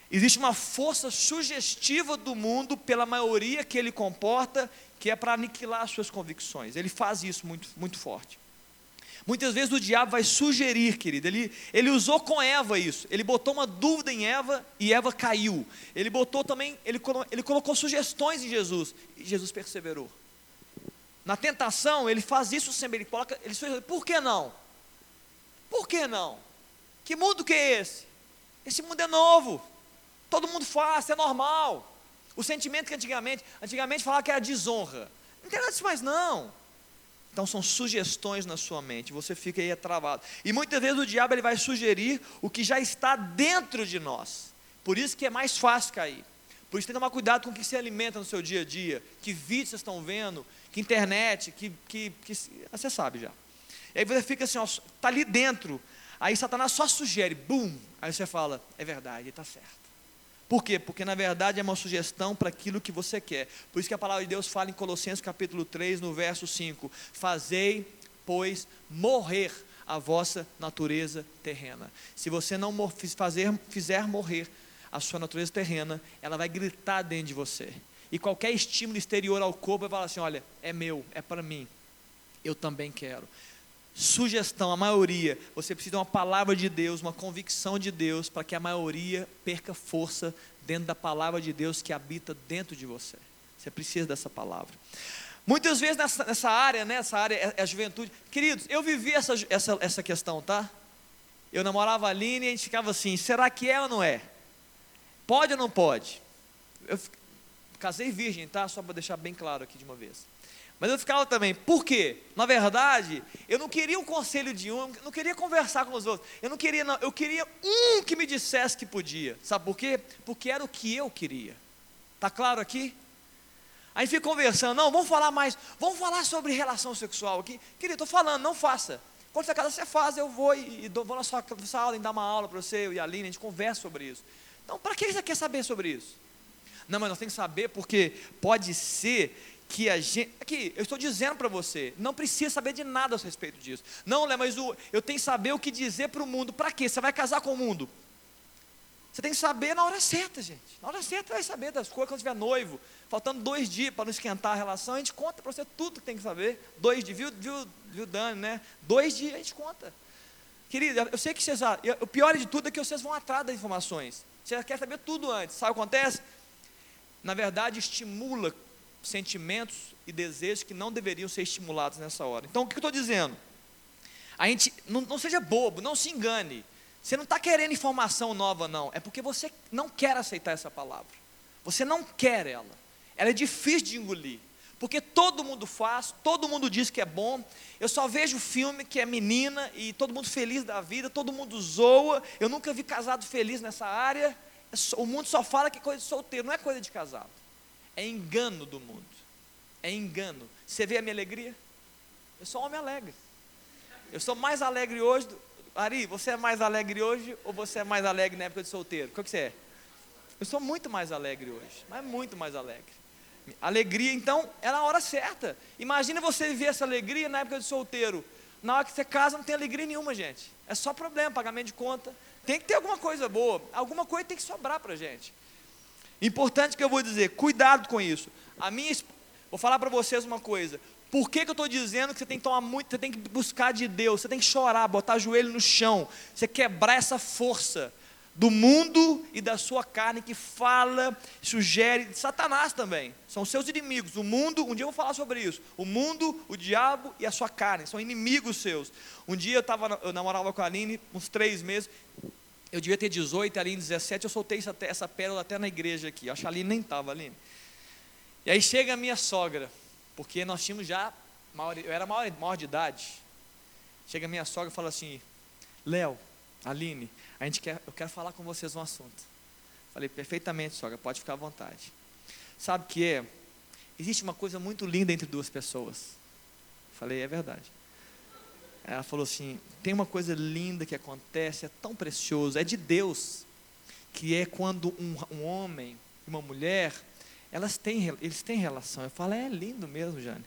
Existe uma força sugestiva do mundo pela maioria que ele comporta, que é para aniquilar as suas convicções. Ele faz isso muito, muito forte. Muitas vezes o diabo vai sugerir, querido. Ele, ele usou com Eva isso. Ele botou uma dúvida em Eva e Eva caiu. Ele botou também, ele, ele colocou sugestões em Jesus e Jesus perseverou. Na tentação, ele faz isso sempre. Ele coloca, ele sugere, por que não? Por que não? Que mundo que é esse? Esse mundo é novo. Todo mundo faz, é normal. O sentimento que antigamente, antigamente falava que era desonra. Não tem nada disso mais não. Então são sugestões na sua mente, você fica aí travado. E muitas vezes o diabo ele vai sugerir o que já está dentro de nós. Por isso que é mais fácil cair. Por isso tem que tomar cuidado com o que se alimenta no seu dia a dia, que vídeos vocês estão vendo, que internet, que, que, que você sabe já. E aí você fica assim, está ali dentro. Aí Satanás só sugere, bum, aí você fala, é verdade, está certo. Por quê? Porque na verdade é uma sugestão para aquilo que você quer. Por isso que a palavra de Deus fala em Colossenses capítulo 3, no verso 5: Fazei, pois, morrer a vossa natureza terrena. Se você não fazer, fizer morrer a sua natureza terrena, ela vai gritar dentro de você. E qualquer estímulo exterior ao corpo vai falar assim: olha, é meu, é para mim, eu também quero sugestão, a maioria, você precisa de uma palavra de Deus, uma convicção de Deus, para que a maioria perca força dentro da palavra de Deus que habita dentro de você. Você precisa dessa palavra. Muitas vezes nessa, nessa área, né, essa área é, é a juventude. Queridos, eu vivi essa, essa, essa questão, tá? Eu namorava a Aline e a gente ficava assim: será que é ou não é? Pode ou não pode? Eu casei virgem, tá? Só para deixar bem claro aqui de uma vez. Mas eu ficava também, por quê? Na verdade, eu não queria um conselho de um, eu não queria conversar com os outros, eu não queria, não, eu queria um que me dissesse que podia, sabe por quê? Porque era o que eu queria, está claro aqui? Aí fica conversando, não, vamos falar mais, vamos falar sobre relação sexual aqui, querido, estou falando, não faça, quando você casa você faz, eu vou e, e vou na sua sala e dar uma aula para você, eu e a Aline, a gente conversa sobre isso, então para que você quer saber sobre isso? Não, mas nós temos que saber porque pode ser que a gente. Aqui, eu estou dizendo para você, não precisa saber de nada a respeito disso. Não, Lé, mas o, eu tenho que saber o que dizer para o mundo. Para quê? Você vai casar com o mundo. Você tem que saber na hora certa, gente. Na hora certa, vai saber das coisas quando tiver noivo. Faltando dois dias para não esquentar a relação, a gente conta para você tudo que tem que saber. Dois dias, viu, viu, viu Dani, né? Dois dias a gente conta. Querido, eu sei que vocês. O pior de tudo é que vocês vão atrás das informações. Você quer saber tudo antes. Sabe o que acontece? Na verdade, estimula sentimentos e desejos que não deveriam ser estimulados nessa hora. Então, o que eu estou dizendo? A gente não, não seja bobo, não se engane. Você não está querendo informação nova, não. É porque você não quer aceitar essa palavra. Você não quer ela. Ela é difícil de engolir. Porque todo mundo faz, todo mundo diz que é bom. Eu só vejo filme que é menina e todo mundo feliz da vida, todo mundo zoa. Eu nunca vi casado feliz nessa área. O mundo só fala que é coisa de solteiro, não é coisa de casado. É engano do mundo. É engano. Você vê a minha alegria? Eu sou um homem alegre. Eu sou mais alegre hoje. Do... Ari, você é mais alegre hoje ou você é mais alegre na época de solteiro? Qual que você é? Eu sou muito mais alegre hoje, mas muito mais alegre. Alegria, então, é na hora certa. Imagina você viver essa alegria na época de solteiro. Na hora que você casa, não tem alegria nenhuma, gente. É só problema, pagamento de conta. Tem que ter alguma coisa boa. Alguma coisa tem que sobrar para gente. Importante que eu vou dizer, cuidado com isso. A minha, vou falar para vocês uma coisa. Por que, que eu estou dizendo que você tem que tomar muito, você tem que buscar de Deus, você tem que chorar, botar o joelho no chão, você quebrar essa força do mundo e da sua carne que fala, sugere, Satanás também. São seus inimigos. O mundo, um dia eu vou falar sobre isso. O mundo, o diabo e a sua carne são inimigos seus. Um dia eu, tava, eu namorava com a Aline, uns três meses. Eu devia ter 18, a Aline 17. Eu soltei essa, essa pérola até na igreja aqui. Acho que a Aline nem estava, Aline. E aí chega a minha sogra, porque nós tínhamos já, eu era maior, maior de idade. Chega a minha sogra e fala assim: Léo, Aline, a gente quer, eu quero falar com vocês um assunto. Falei, perfeitamente, sogra, pode ficar à vontade. Sabe o que é? Existe uma coisa muito linda entre duas pessoas. Falei, é verdade. Ela falou assim: tem uma coisa linda que acontece, é tão precioso, é de Deus, que é quando um, um homem e uma mulher, elas têm, eles têm relação. Eu falo, é lindo mesmo, Jane.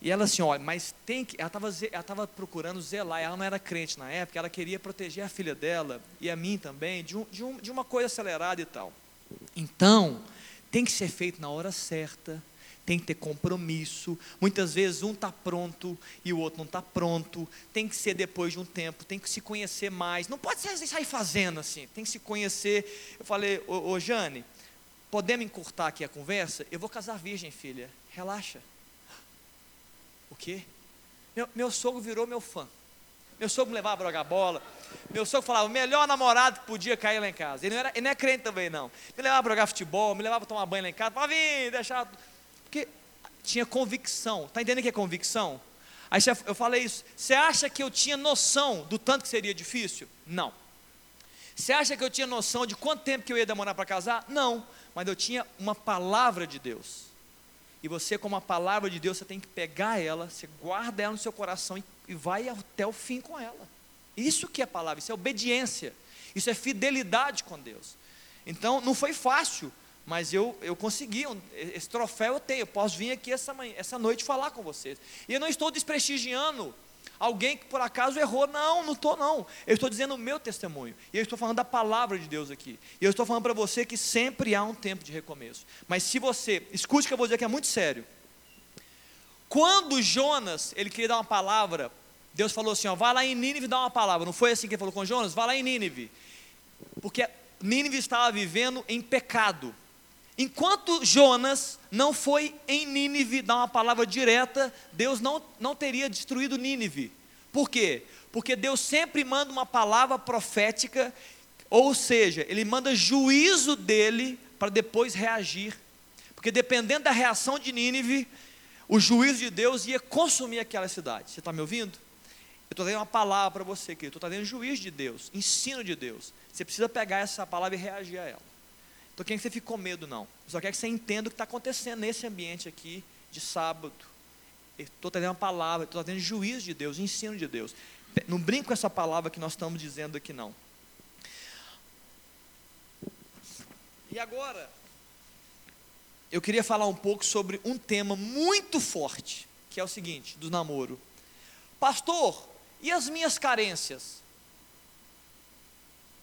E ela assim, olha, mas tem que. Ela estava ela tava procurando zelar, ela não era crente na época, ela queria proteger a filha dela e a mim também de, um, de, um, de uma coisa acelerada e tal. Então, tem que ser feito na hora certa, tem que ter compromisso. Muitas vezes um está pronto e o outro não está pronto. Tem que ser depois de um tempo, tem que se conhecer mais. Não pode sair fazendo assim, tem que se conhecer. Eu falei, ô, ô Jane, podemos encurtar aqui a conversa? Eu vou casar virgem, filha. Relaxa. O quê? Meu, meu sogro virou meu fã. Meu sogro me levava para jogar bola. Meu sogro falava, o melhor namorado que podia cair lá em casa. Ele não, era, ele não é crente também, não. Me levava para jogar futebol, me levava para tomar banho lá em casa. Falava, vim, deixar. Tinha convicção. Está entendendo o que é convicção? Aí eu falei isso. Você acha que eu tinha noção do tanto que seria difícil? Não. Você acha que eu tinha noção de quanto tempo que eu ia demorar para casar? Não. Mas eu tinha uma palavra de Deus. E você, como a palavra de Deus, você tem que pegar ela, você guarda ela no seu coração e vai até o fim com ela. Isso que é palavra, isso é obediência, isso é fidelidade com Deus. Então, não foi fácil, mas eu, eu consegui, esse troféu eu tenho, eu posso vir aqui essa, manhã, essa noite falar com vocês. E eu não estou desprestigiando alguém que por acaso errou. Não, não estou não. Eu estou dizendo o meu testemunho. E eu estou falando da palavra de Deus aqui. E eu estou falando para você que sempre há um tempo de recomeço. Mas se você, escute que eu vou dizer que é muito sério. Quando Jonas, ele queria dar uma palavra, Deus falou assim, ó, vai lá em Nínive dar uma palavra. Não foi assim que ele falou com Jonas? Vai lá em Nínive. Porque Nínive estava vivendo em pecado. Enquanto Jonas não foi em Nínive dar uma palavra direta, Deus não, não teria destruído Nínive. Por quê? Porque Deus sempre manda uma palavra profética, ou seja, Ele manda juízo dele para depois reagir. Porque dependendo da reação de Nínive, o juízo de Deus ia consumir aquela cidade. Você está me ouvindo? Eu estou dando uma palavra para você, querido. Estou trazendo juízo de Deus, ensino de Deus. Você precisa pegar essa palavra e reagir a ela. Estou querendo que você fique com medo, não. só quero que você entenda o que está acontecendo nesse ambiente aqui de sábado. Estou trazendo uma palavra, estou trazendo juízo de Deus, ensino de Deus. Não brinco com essa palavra que nós estamos dizendo aqui, não. E agora, eu queria falar um pouco sobre um tema muito forte, que é o seguinte, do namoro. Pastor, e as minhas carências?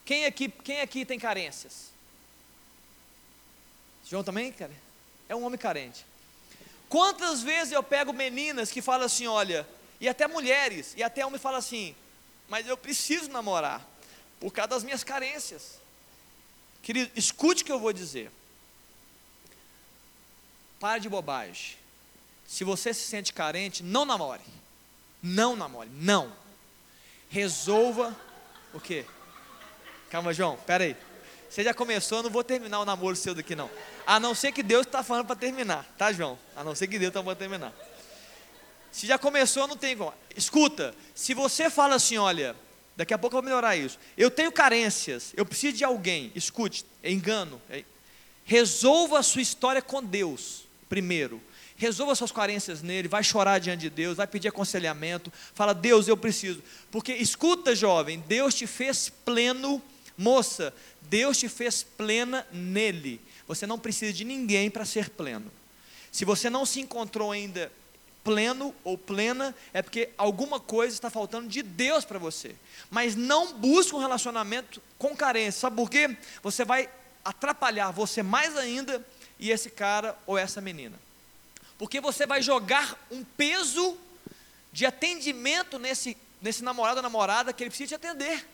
Quem aqui, quem aqui tem carências? João também, cara? É um homem carente. Quantas vezes eu pego meninas que falam assim, olha, e até mulheres, e até homem fala assim, mas eu preciso namorar, por causa das minhas carências. Querido, escute o que eu vou dizer. Para de bobagem. Se você se sente carente, não namore. Não namore, não. Resolva o quê? Calma, João, pera aí. Você já começou, eu não vou terminar o namoro seu daqui não. A não ser que Deus está falando para terminar, tá, João? A não ser que Deus está falando para terminar. Se já começou, não tem como. Escuta, se você fala assim, olha, daqui a pouco eu vou melhorar isso. Eu tenho carências, eu preciso de alguém. Escute, é engano. É, resolva a sua história com Deus, primeiro. Resolva suas carências nele, vai chorar diante de Deus, vai pedir aconselhamento. Fala, Deus, eu preciso. Porque escuta, jovem, Deus te fez pleno Moça, Deus te fez plena nele. Você não precisa de ninguém para ser pleno. Se você não se encontrou ainda pleno ou plena, é porque alguma coisa está faltando de Deus para você. Mas não busque um relacionamento com carência. Sabe por quê? Você vai atrapalhar você mais ainda e esse cara ou essa menina. Porque você vai jogar um peso de atendimento nesse, nesse namorado ou namorada que ele precisa te atender.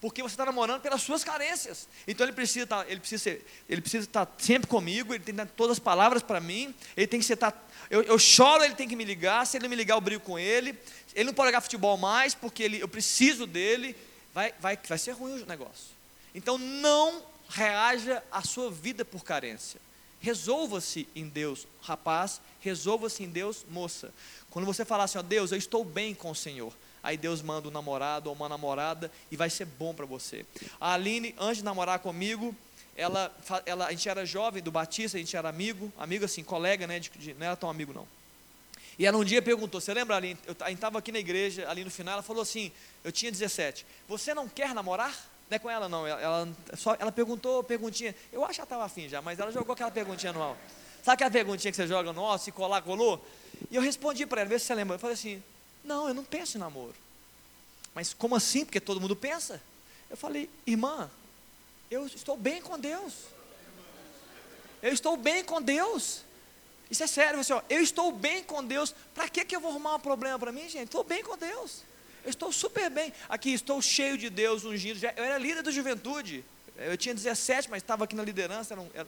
Porque você está namorando pelas suas carências. Então ele precisa tá, ele precisa ser, ele precisa estar sempre comigo, ele tem que dar todas as palavras para mim, ele tem que ser. Tá, eu, eu, choro, ele tem que me ligar, se ele me ligar, eu brigo com ele. Ele não pode jogar futebol mais, porque ele, eu preciso dele. Vai, vai, vai ser ruim o negócio. Então não reaja à sua vida por carência. Resolva-se em Deus, rapaz, resolva-se em Deus, moça. Quando você falar assim, ó Deus, eu estou bem com o Senhor aí Deus manda um namorado ou uma namorada e vai ser bom para você. A Aline, antes de namorar comigo, ela, ela, a gente era jovem do Batista, a gente era amigo, amigo assim, colega, né, de, de, não era tão amigo não. E ela um dia perguntou, você lembra Aline, eu, a gente estava aqui na igreja, ali no final, ela falou assim, eu tinha 17, você não quer namorar? Não é com ela não, ela, ela, só, ela perguntou, perguntinha, eu acho que ela estava afim já, mas ela jogou aquela perguntinha alto. Sabe aquela perguntinha que você joga no alto, se colar, colou? E eu respondi para ela, vê se você lembra, eu falei assim, não, eu não penso em namoro. Mas como assim? Porque todo mundo pensa. Eu falei, irmã, eu estou bem com Deus. Eu estou bem com Deus. Isso é sério, você, ó, eu estou bem com Deus. Para que, que eu vou arrumar um problema para mim, gente? Estou bem com Deus. Eu estou super bem. Aqui, estou cheio de Deus, ungido. Já, eu era líder da juventude. Eu tinha 17, mas estava aqui na liderança. Era um, era...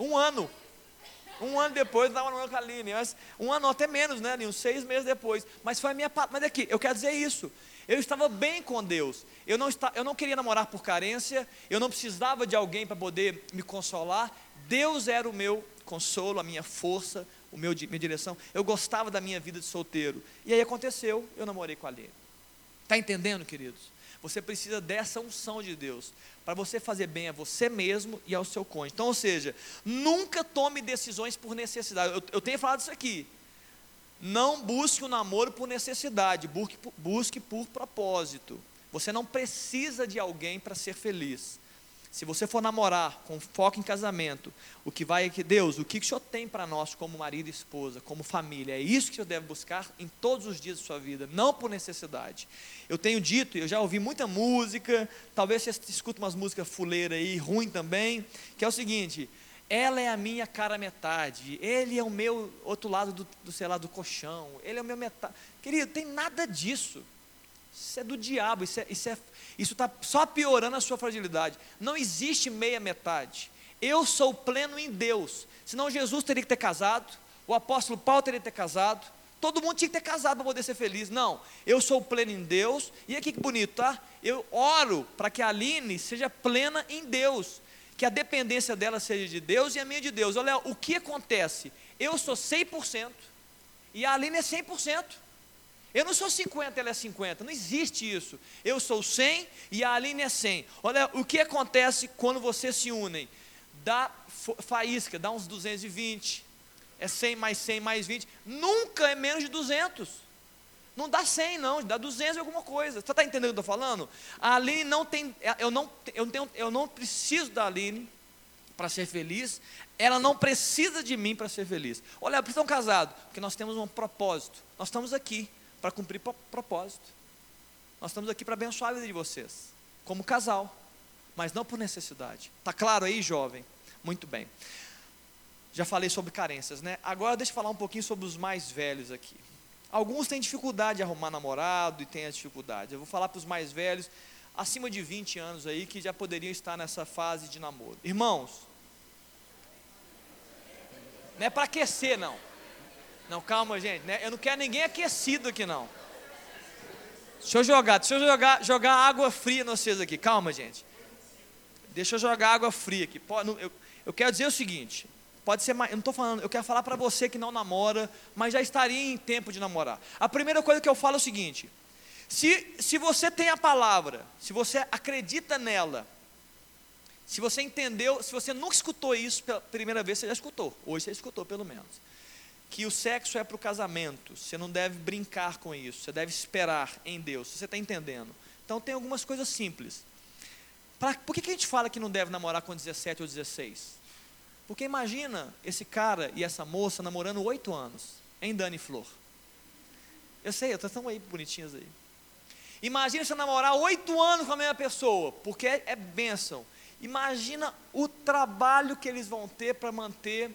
um ano. Um ano depois, estava no com a Aline. Um ano até menos, né, Aline? Uns seis meses depois. Mas foi a minha parte. Mas aqui, eu quero dizer isso. Eu estava bem com Deus. Eu não, está, eu não queria namorar por carência. Eu não precisava de alguém para poder me consolar. Deus era o meu consolo, a minha força, o meu, minha direção. Eu gostava da minha vida de solteiro. E aí aconteceu, eu namorei com a Aline. Está entendendo, queridos? Você precisa dessa unção de Deus para você fazer bem a você mesmo e ao seu cônjuge. Então, ou seja, nunca tome decisões por necessidade. Eu, eu tenho falado isso aqui. Não busque o um namoro por necessidade, busque, busque por propósito. Você não precisa de alguém para ser feliz. Se você for namorar com foco em casamento, o que vai é que Deus, o que o Senhor tem para nós como marido e esposa, como família, é isso que o Senhor deve buscar em todos os dias da sua vida, não por necessidade. Eu tenho dito, eu já ouvi muita música, talvez você escute umas músicas fuleiras aí, ruim também, que é o seguinte: ela é a minha cara metade, ele é o meu outro lado do, do sei lá, do colchão, ele é o meu metade. Querido, tem nada disso. Isso é do diabo, isso é, isso é está só piorando a sua fragilidade. Não existe meia metade. Eu sou pleno em Deus. Senão Jesus teria que ter casado, o apóstolo Paulo teria que ter casado, todo mundo tinha que ter casado para poder ser feliz. Não, eu sou pleno em Deus. E aqui que bonito, tá? Eu oro para que a Aline seja plena em Deus, que a dependência dela seja de Deus e a minha de Deus. Olha, o que acontece? Eu sou 100% e a Aline é 100%. Eu não sou 50, ela é 50. Não existe isso. Eu sou 100 e a Aline é 100. Olha, o que acontece quando vocês se unem? Dá faísca, dá uns 220. É 100 mais 100 mais 20. Nunca é menos de 200. Não dá 100 não, dá 200 alguma coisa. Você está entendendo o que eu estou falando? A Aline não tem, eu não, eu, tenho, eu não preciso da Aline para ser feliz. Ela não precisa de mim para ser feliz. Olha, vocês estão casados, porque nós temos um propósito. Nós estamos aqui para cumprir propósito. Nós estamos aqui para abençoar a vida de vocês, como casal, mas não por necessidade. Está claro aí, jovem? Muito bem. Já falei sobre carências, né? Agora deixa eu falar um pouquinho sobre os mais velhos aqui. Alguns têm dificuldade de arrumar namorado e têm as dificuldades. Eu vou falar para os mais velhos, acima de 20 anos aí, que já poderiam estar nessa fase de namoro. Irmãos, não é para aquecer, não. Não, calma, gente. Né? Eu não quero ninguém aquecido aqui, não. Deixa eu jogar, deixa eu jogar, jogar água fria em vocês aqui. Calma, gente. Deixa eu jogar água fria aqui. Eu, eu quero dizer o seguinte. Pode ser eu não estou falando, eu quero falar para você que não namora, mas já estaria em tempo de namorar. A primeira coisa que eu falo é o seguinte: se, se você tem a palavra, se você acredita nela, se você entendeu, se você nunca escutou isso pela primeira vez, você já escutou. Hoje você escutou pelo menos que o sexo é para o casamento, você não deve brincar com isso, você deve esperar em Deus, você está entendendo? Então tem algumas coisas simples. Pra, por que, que a gente fala que não deve namorar com 17 ou 16? Porque imagina esse cara e essa moça namorando oito anos, em Dani Flor. Eu sei, estão aí bonitinhas aí. Imagina você namorar oito anos com a mesma pessoa, porque é, é bênção. Imagina o trabalho que eles vão ter para manter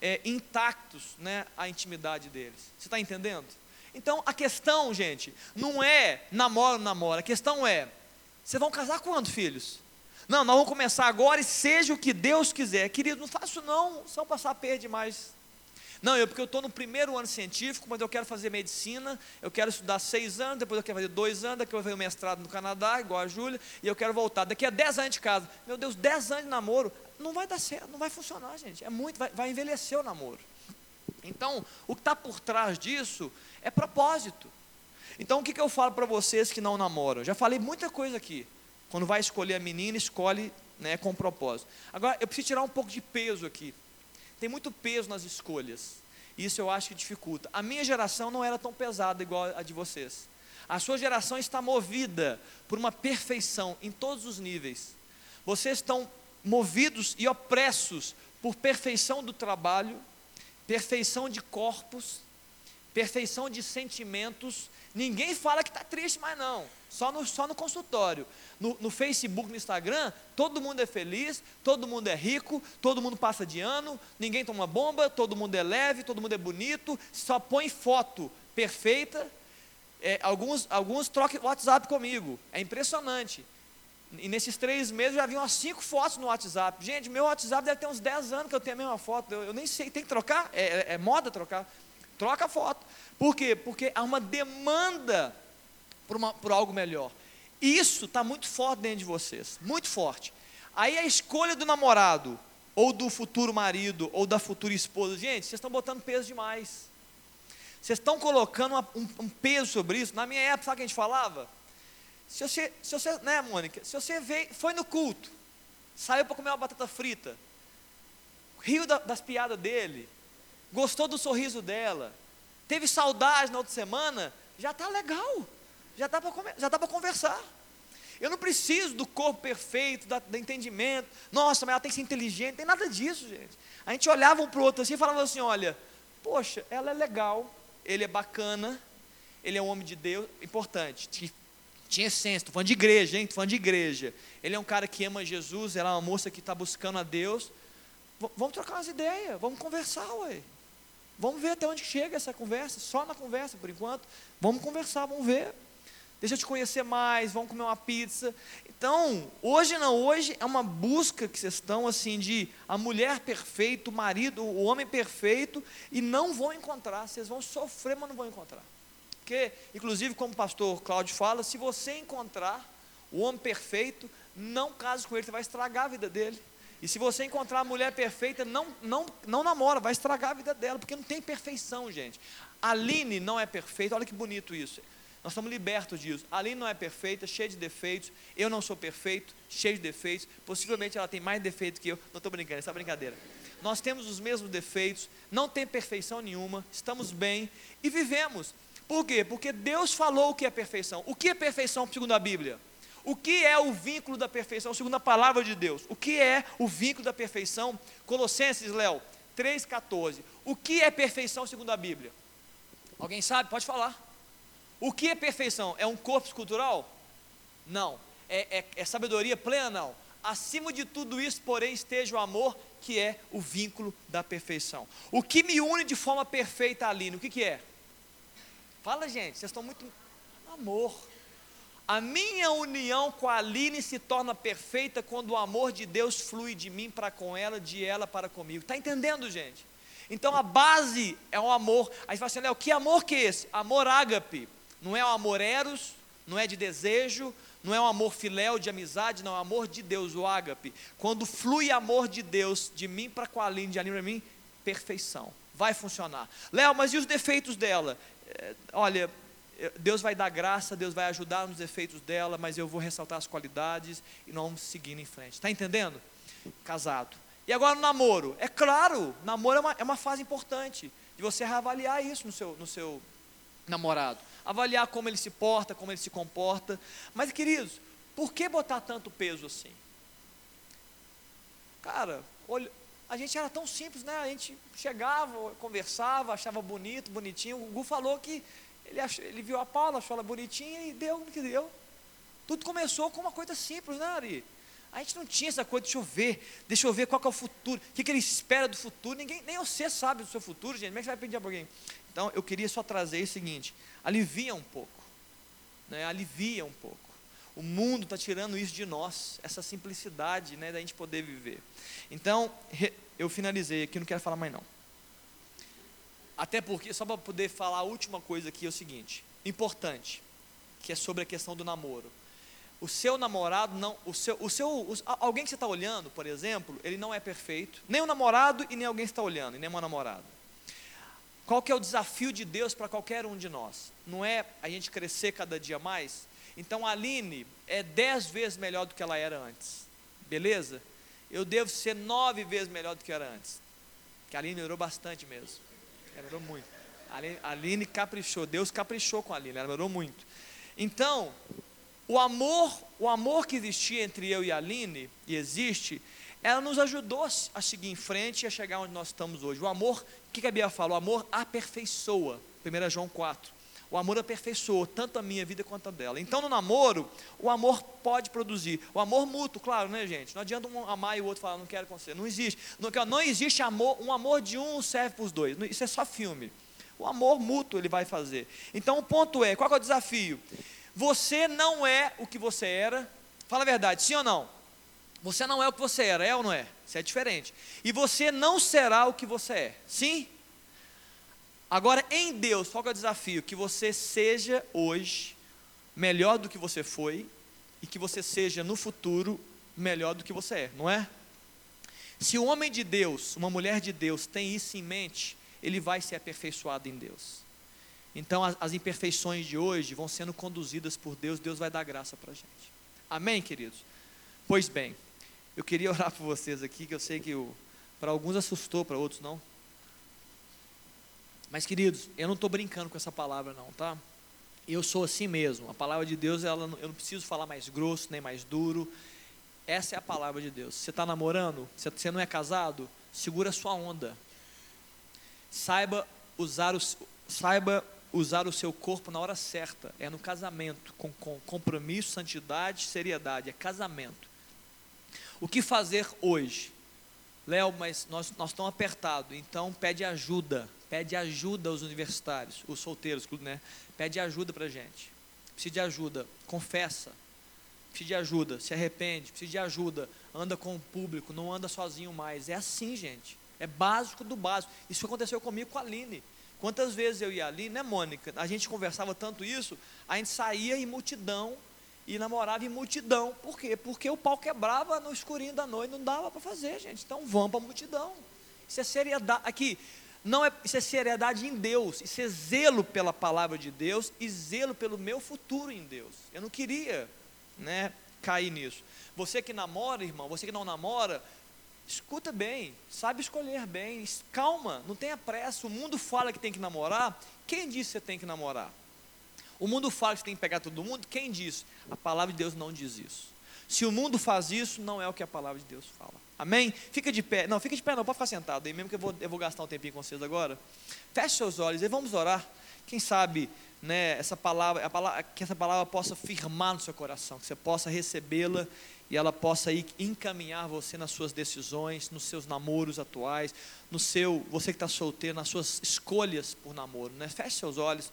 é, intactos né, a intimidade deles. Você está entendendo? Então a questão, gente, não é namoro ou namora, a questão é: vocês vão casar quando, filhos? Não, nós vamos começar agora e seja o que Deus quiser. Querido, não faço não, só passar perto demais. Não, eu porque eu estou no primeiro ano científico, mas eu quero fazer medicina, eu quero estudar seis anos, depois eu quero fazer dois anos, depois eu vou fazer o mestrado no Canadá, igual a Júlia, e eu quero voltar. Daqui a dez anos de casa. Meu Deus, dez anos de namoro, não vai dar certo, não vai funcionar, gente. É muito, vai, vai envelhecer o namoro. Então, o que está por trás disso é propósito. Então, o que, que eu falo para vocês que não namoram? Já falei muita coisa aqui. Quando vai escolher a menina, escolhe né, com propósito. Agora, eu preciso tirar um pouco de peso aqui. Tem muito peso nas escolhas. Isso eu acho que dificulta. A minha geração não era tão pesada igual a de vocês. A sua geração está movida por uma perfeição em todos os níveis. Vocês estão movidos e opressos por perfeição do trabalho, perfeição de corpos, perfeição de sentimentos. Ninguém fala que está triste mais não, só no, só no consultório. No, no, Facebook, no Instagram, todo mundo é feliz, todo mundo é rico, todo mundo passa de ano, ninguém toma bomba, todo mundo é leve, todo mundo é bonito, só põe foto perfeita. É, alguns, alguns trocam WhatsApp comigo, é impressionante. E nesses três meses já vi umas cinco fotos no WhatsApp. Gente, meu WhatsApp deve ter uns 10 anos que eu tenho a mesma foto. Eu, eu nem sei, tem que trocar? É, é, é, moda trocar? Troca a foto. Por quê? Porque há uma demanda por, uma, por algo melhor. Isso está muito forte dentro de vocês, muito forte. Aí a escolha do namorado, ou do futuro marido, ou da futura esposa, gente, vocês estão botando peso demais. Vocês estão colocando uma, um, um, peso sobre isso. Na minha época, sabe o que a gente falava? Se você, se você né, Mônica? Se você veio, foi no culto, saiu para comer uma batata frita, riu da, das piadas dele, gostou do sorriso dela, teve saudade na outra semana, já está legal, já dá para conversar. Eu não preciso do corpo perfeito, da, do entendimento. Nossa, mas ela tem que ser inteligente, tem nada disso, gente. A gente olhava um para o outro assim e falava assim: olha, poxa, ela é legal, ele é bacana, ele é um homem de Deus, importante, tinha essência, estou falando de igreja, hein? Estou falando de igreja. Ele é um cara que ama Jesus, ela é uma moça que está buscando a Deus. V vamos trocar umas ideias, vamos conversar, ué. Vamos ver até onde chega essa conversa, só na conversa por enquanto. Vamos conversar, vamos ver. Deixa eu te conhecer mais, vamos comer uma pizza. Então, hoje não, hoje é uma busca que vocês estão assim de a mulher perfeita, o marido, o homem perfeito, e não vão encontrar, vocês vão sofrer, mas não vão encontrar. Porque, inclusive, como o pastor Cláudio fala, se você encontrar o homem perfeito, não case com ele, você vai estragar a vida dele. E se você encontrar a mulher perfeita, não, não, não namora, vai estragar a vida dela, porque não tem perfeição, gente. Aline não é perfeita, olha que bonito isso. Nós estamos libertos disso. Aline não é perfeita, cheia de defeitos. Eu não sou perfeito, cheio de defeitos. Possivelmente ela tem mais defeitos que eu. Não estou brincando, essa é brincadeira. Nós temos os mesmos defeitos, não tem perfeição nenhuma, estamos bem e vivemos. Por quê? Porque Deus falou o que é perfeição. O que é perfeição segundo a Bíblia? O que é o vínculo da perfeição segundo a palavra de Deus? O que é o vínculo da perfeição? Colossenses, Léo, 3,14. O que é perfeição segundo a Bíblia? Alguém sabe? Pode falar. O que é perfeição? É um corpo escultural? Não. É, é, é sabedoria plena? Não. Acima de tudo isso, porém, esteja o amor, que é o vínculo da perfeição. O que me une de forma perfeita ali, o que, que é? Fala, gente, vocês estão muito. Amor. A minha união com a Aline se torna perfeita quando o amor de Deus flui de mim para com ela, de ela para comigo. Está entendendo, gente? Então a base é o amor. Aí você fala assim, Léo, que amor que é esse? Amor ágape. Não é o amor eros, não é de desejo, não é um amor filéu de amizade, não, é o amor de Deus, o ágape. Quando flui amor de Deus de mim para com a Aline, de Aline para mim, perfeição. Vai funcionar. Léo, mas e os defeitos dela? É, olha, Deus vai dar graça, Deus vai ajudar nos efeitos dela, mas eu vou ressaltar as qualidades e nós vamos seguindo em frente. Está entendendo? Casado. E agora no namoro. É claro, namoro é uma, é uma fase importante de você reavaliar isso no seu, no seu namorado. Avaliar como ele se porta, como ele se comporta. Mas, queridos, por que botar tanto peso assim? Cara, olha, a gente era tão simples, né? A gente chegava, conversava, achava bonito, bonitinho. O Gu falou que ele, achou, ele viu a Paula, achou ela bonitinha e deu o que deu. Tudo começou com uma coisa simples, né, Ari? A gente não tinha essa coisa, deixa eu ver, deixa eu ver qual é o futuro, o que, que ele espera do futuro. Ninguém, nem você sabe do seu futuro, gente. Como é que você vai pedir para alguém? Então, eu queria só trazer o seguinte: alivia um pouco, né? alivia um pouco. O mundo está tirando isso de nós, essa simplicidade né, da gente poder viver. Então, eu finalizei aqui, não quero falar mais não. Até porque, só para poder falar a última coisa aqui, é o seguinte: importante, que é sobre a questão do namoro o seu namorado não, o seu, o seu, o, alguém que você está olhando, por exemplo, ele não é perfeito, nem o namorado e nem alguém que está olhando, e nem uma namorada. Qual que é o desafio de Deus para qualquer um de nós? Não é a gente crescer cada dia mais? Então a Aline é dez vezes melhor do que ela era antes, beleza? Eu devo ser nove vezes melhor do que era antes, que a Aline melhorou bastante mesmo, ela melhorou muito. A Aline, a Aline caprichou, Deus caprichou com a Aline, ela melhorou muito. Então, o amor, o amor que existia entre eu e a Aline, e existe, ela nos ajudou a seguir em frente e a chegar onde nós estamos hoje. O amor, o que a Bíblia fala? O amor aperfeiçoa. 1 João 4. O amor aperfeiçoou tanto a minha vida quanto a dela. Então, no namoro, o amor pode produzir. O amor mútuo, claro, né, gente? Não adianta um amar e o outro falar, não quero com você. Não existe. Não, não existe amor, um amor de um serve para os dois. Isso é só filme. O amor mútuo ele vai fazer. Então, o ponto é: qual é o desafio? Você não é o que você era. Fala a verdade, sim ou não? Você não é o que você era, é ou não é? Você é diferente. E você não será o que você é. Sim? Agora, em Deus, qual é o desafio? Que você seja hoje melhor do que você foi e que você seja no futuro melhor do que você é, não é? Se um homem de Deus, uma mulher de Deus tem isso em mente, ele vai ser aperfeiçoado em Deus. Então as, as imperfeições de hoje vão sendo conduzidas por Deus, Deus vai dar graça para a gente. Amém, queridos? Pois bem, eu queria [LAUGHS] orar por vocês aqui, que eu sei que para alguns assustou, para outros não. Mas, queridos, eu não estou brincando com essa palavra, não, tá? Eu sou assim mesmo. A palavra de Deus, ela, eu não preciso falar mais grosso, nem mais duro. Essa é a palavra de Deus. Você está namorando? Você não é casado? Segura a sua onda. Saiba usar os, saiba usar o seu corpo na hora certa, é no casamento, com, com compromisso, santidade, seriedade, é casamento. O que fazer hoje? Léo, mas nós, nós estamos apertados, então pede ajuda, pede ajuda aos universitários, os solteiros, né? Pede ajuda para a gente. Precisa de ajuda, confessa. Precisa de ajuda, se arrepende, precisa de ajuda, anda com o público, não anda sozinho mais. É assim, gente. É básico do básico. Isso aconteceu comigo com a Aline. Quantas vezes eu ia ali, né, Mônica? A gente conversava tanto isso, a gente saía em multidão e namorava em multidão. Por quê? Porque o pau quebrava no escurinho da noite, não dava para fazer, gente. Então vamos para a multidão. Isso é seriedade. Aqui, não é, isso é seriedade em Deus, isso é zelo pela palavra de Deus e zelo pelo meu futuro em Deus. Eu não queria, né, cair nisso. Você que namora, irmão, você que não namora, Escuta bem, sabe escolher bem, calma, não tenha pressa. O mundo fala que tem que namorar, quem disse que você tem que namorar? O mundo fala que você tem que pegar todo mundo, quem disse? A palavra de Deus não diz isso. Se o mundo faz isso, não é o que a palavra de Deus fala. Amém? Fica de pé. Não, fica de pé não, pode ficar sentado aí, mesmo que eu vou, eu vou gastar um tempinho com vocês agora. Feche seus olhos e vamos orar. Quem sabe, né, essa palavra, palavra, que essa palavra possa firmar no seu coração, que você possa recebê-la e ela possa ir encaminhar você nas suas decisões, nos seus namoros atuais, no seu, você que está solteiro, nas suas escolhas por namoro. Né? Feche seus olhos,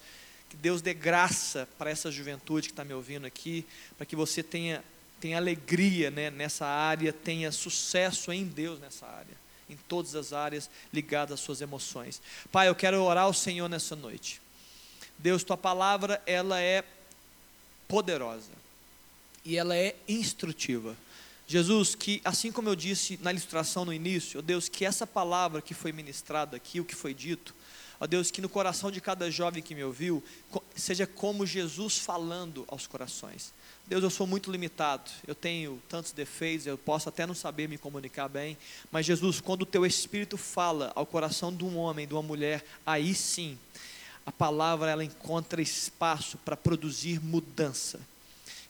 que Deus dê graça para essa juventude que está me ouvindo aqui, para que você tenha, tenha alegria né, nessa área, tenha sucesso em Deus nessa área, em todas as áreas ligadas às suas emoções. Pai, eu quero orar ao Senhor nessa noite. Deus, tua palavra, ela é poderosa e ela é instrutiva. Jesus, que assim como eu disse na ilustração no início, ó Deus, que essa palavra que foi ministrada aqui, o que foi dito, ó Deus, que no coração de cada jovem que me ouviu, seja como Jesus falando aos corações. Deus, eu sou muito limitado, eu tenho tantos defeitos, eu posso até não saber me comunicar bem, mas Jesus, quando o teu Espírito fala ao coração de um homem, de uma mulher, aí sim, a palavra ela encontra espaço para produzir mudança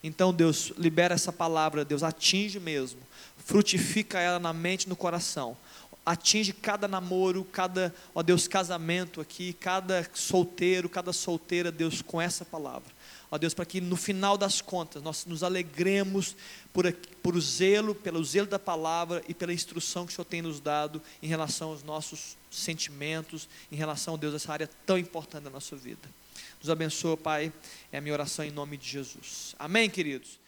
então, Deus, libera essa palavra, Deus, atinge mesmo, frutifica ela na mente e no coração. atinge cada namoro, cada, ó Deus, casamento aqui, cada solteiro, cada solteira, Deus, com essa palavra. Ó Deus, para que no final das contas nós nos alegremos por, por o zelo, pelo zelo da palavra e pela instrução que o Senhor tem nos dado em relação aos nossos sentimentos, em relação, Deus, a essa área tão importante da nossa vida. Nos abençoa, Pai, é a minha oração em nome de Jesus. Amém, queridos?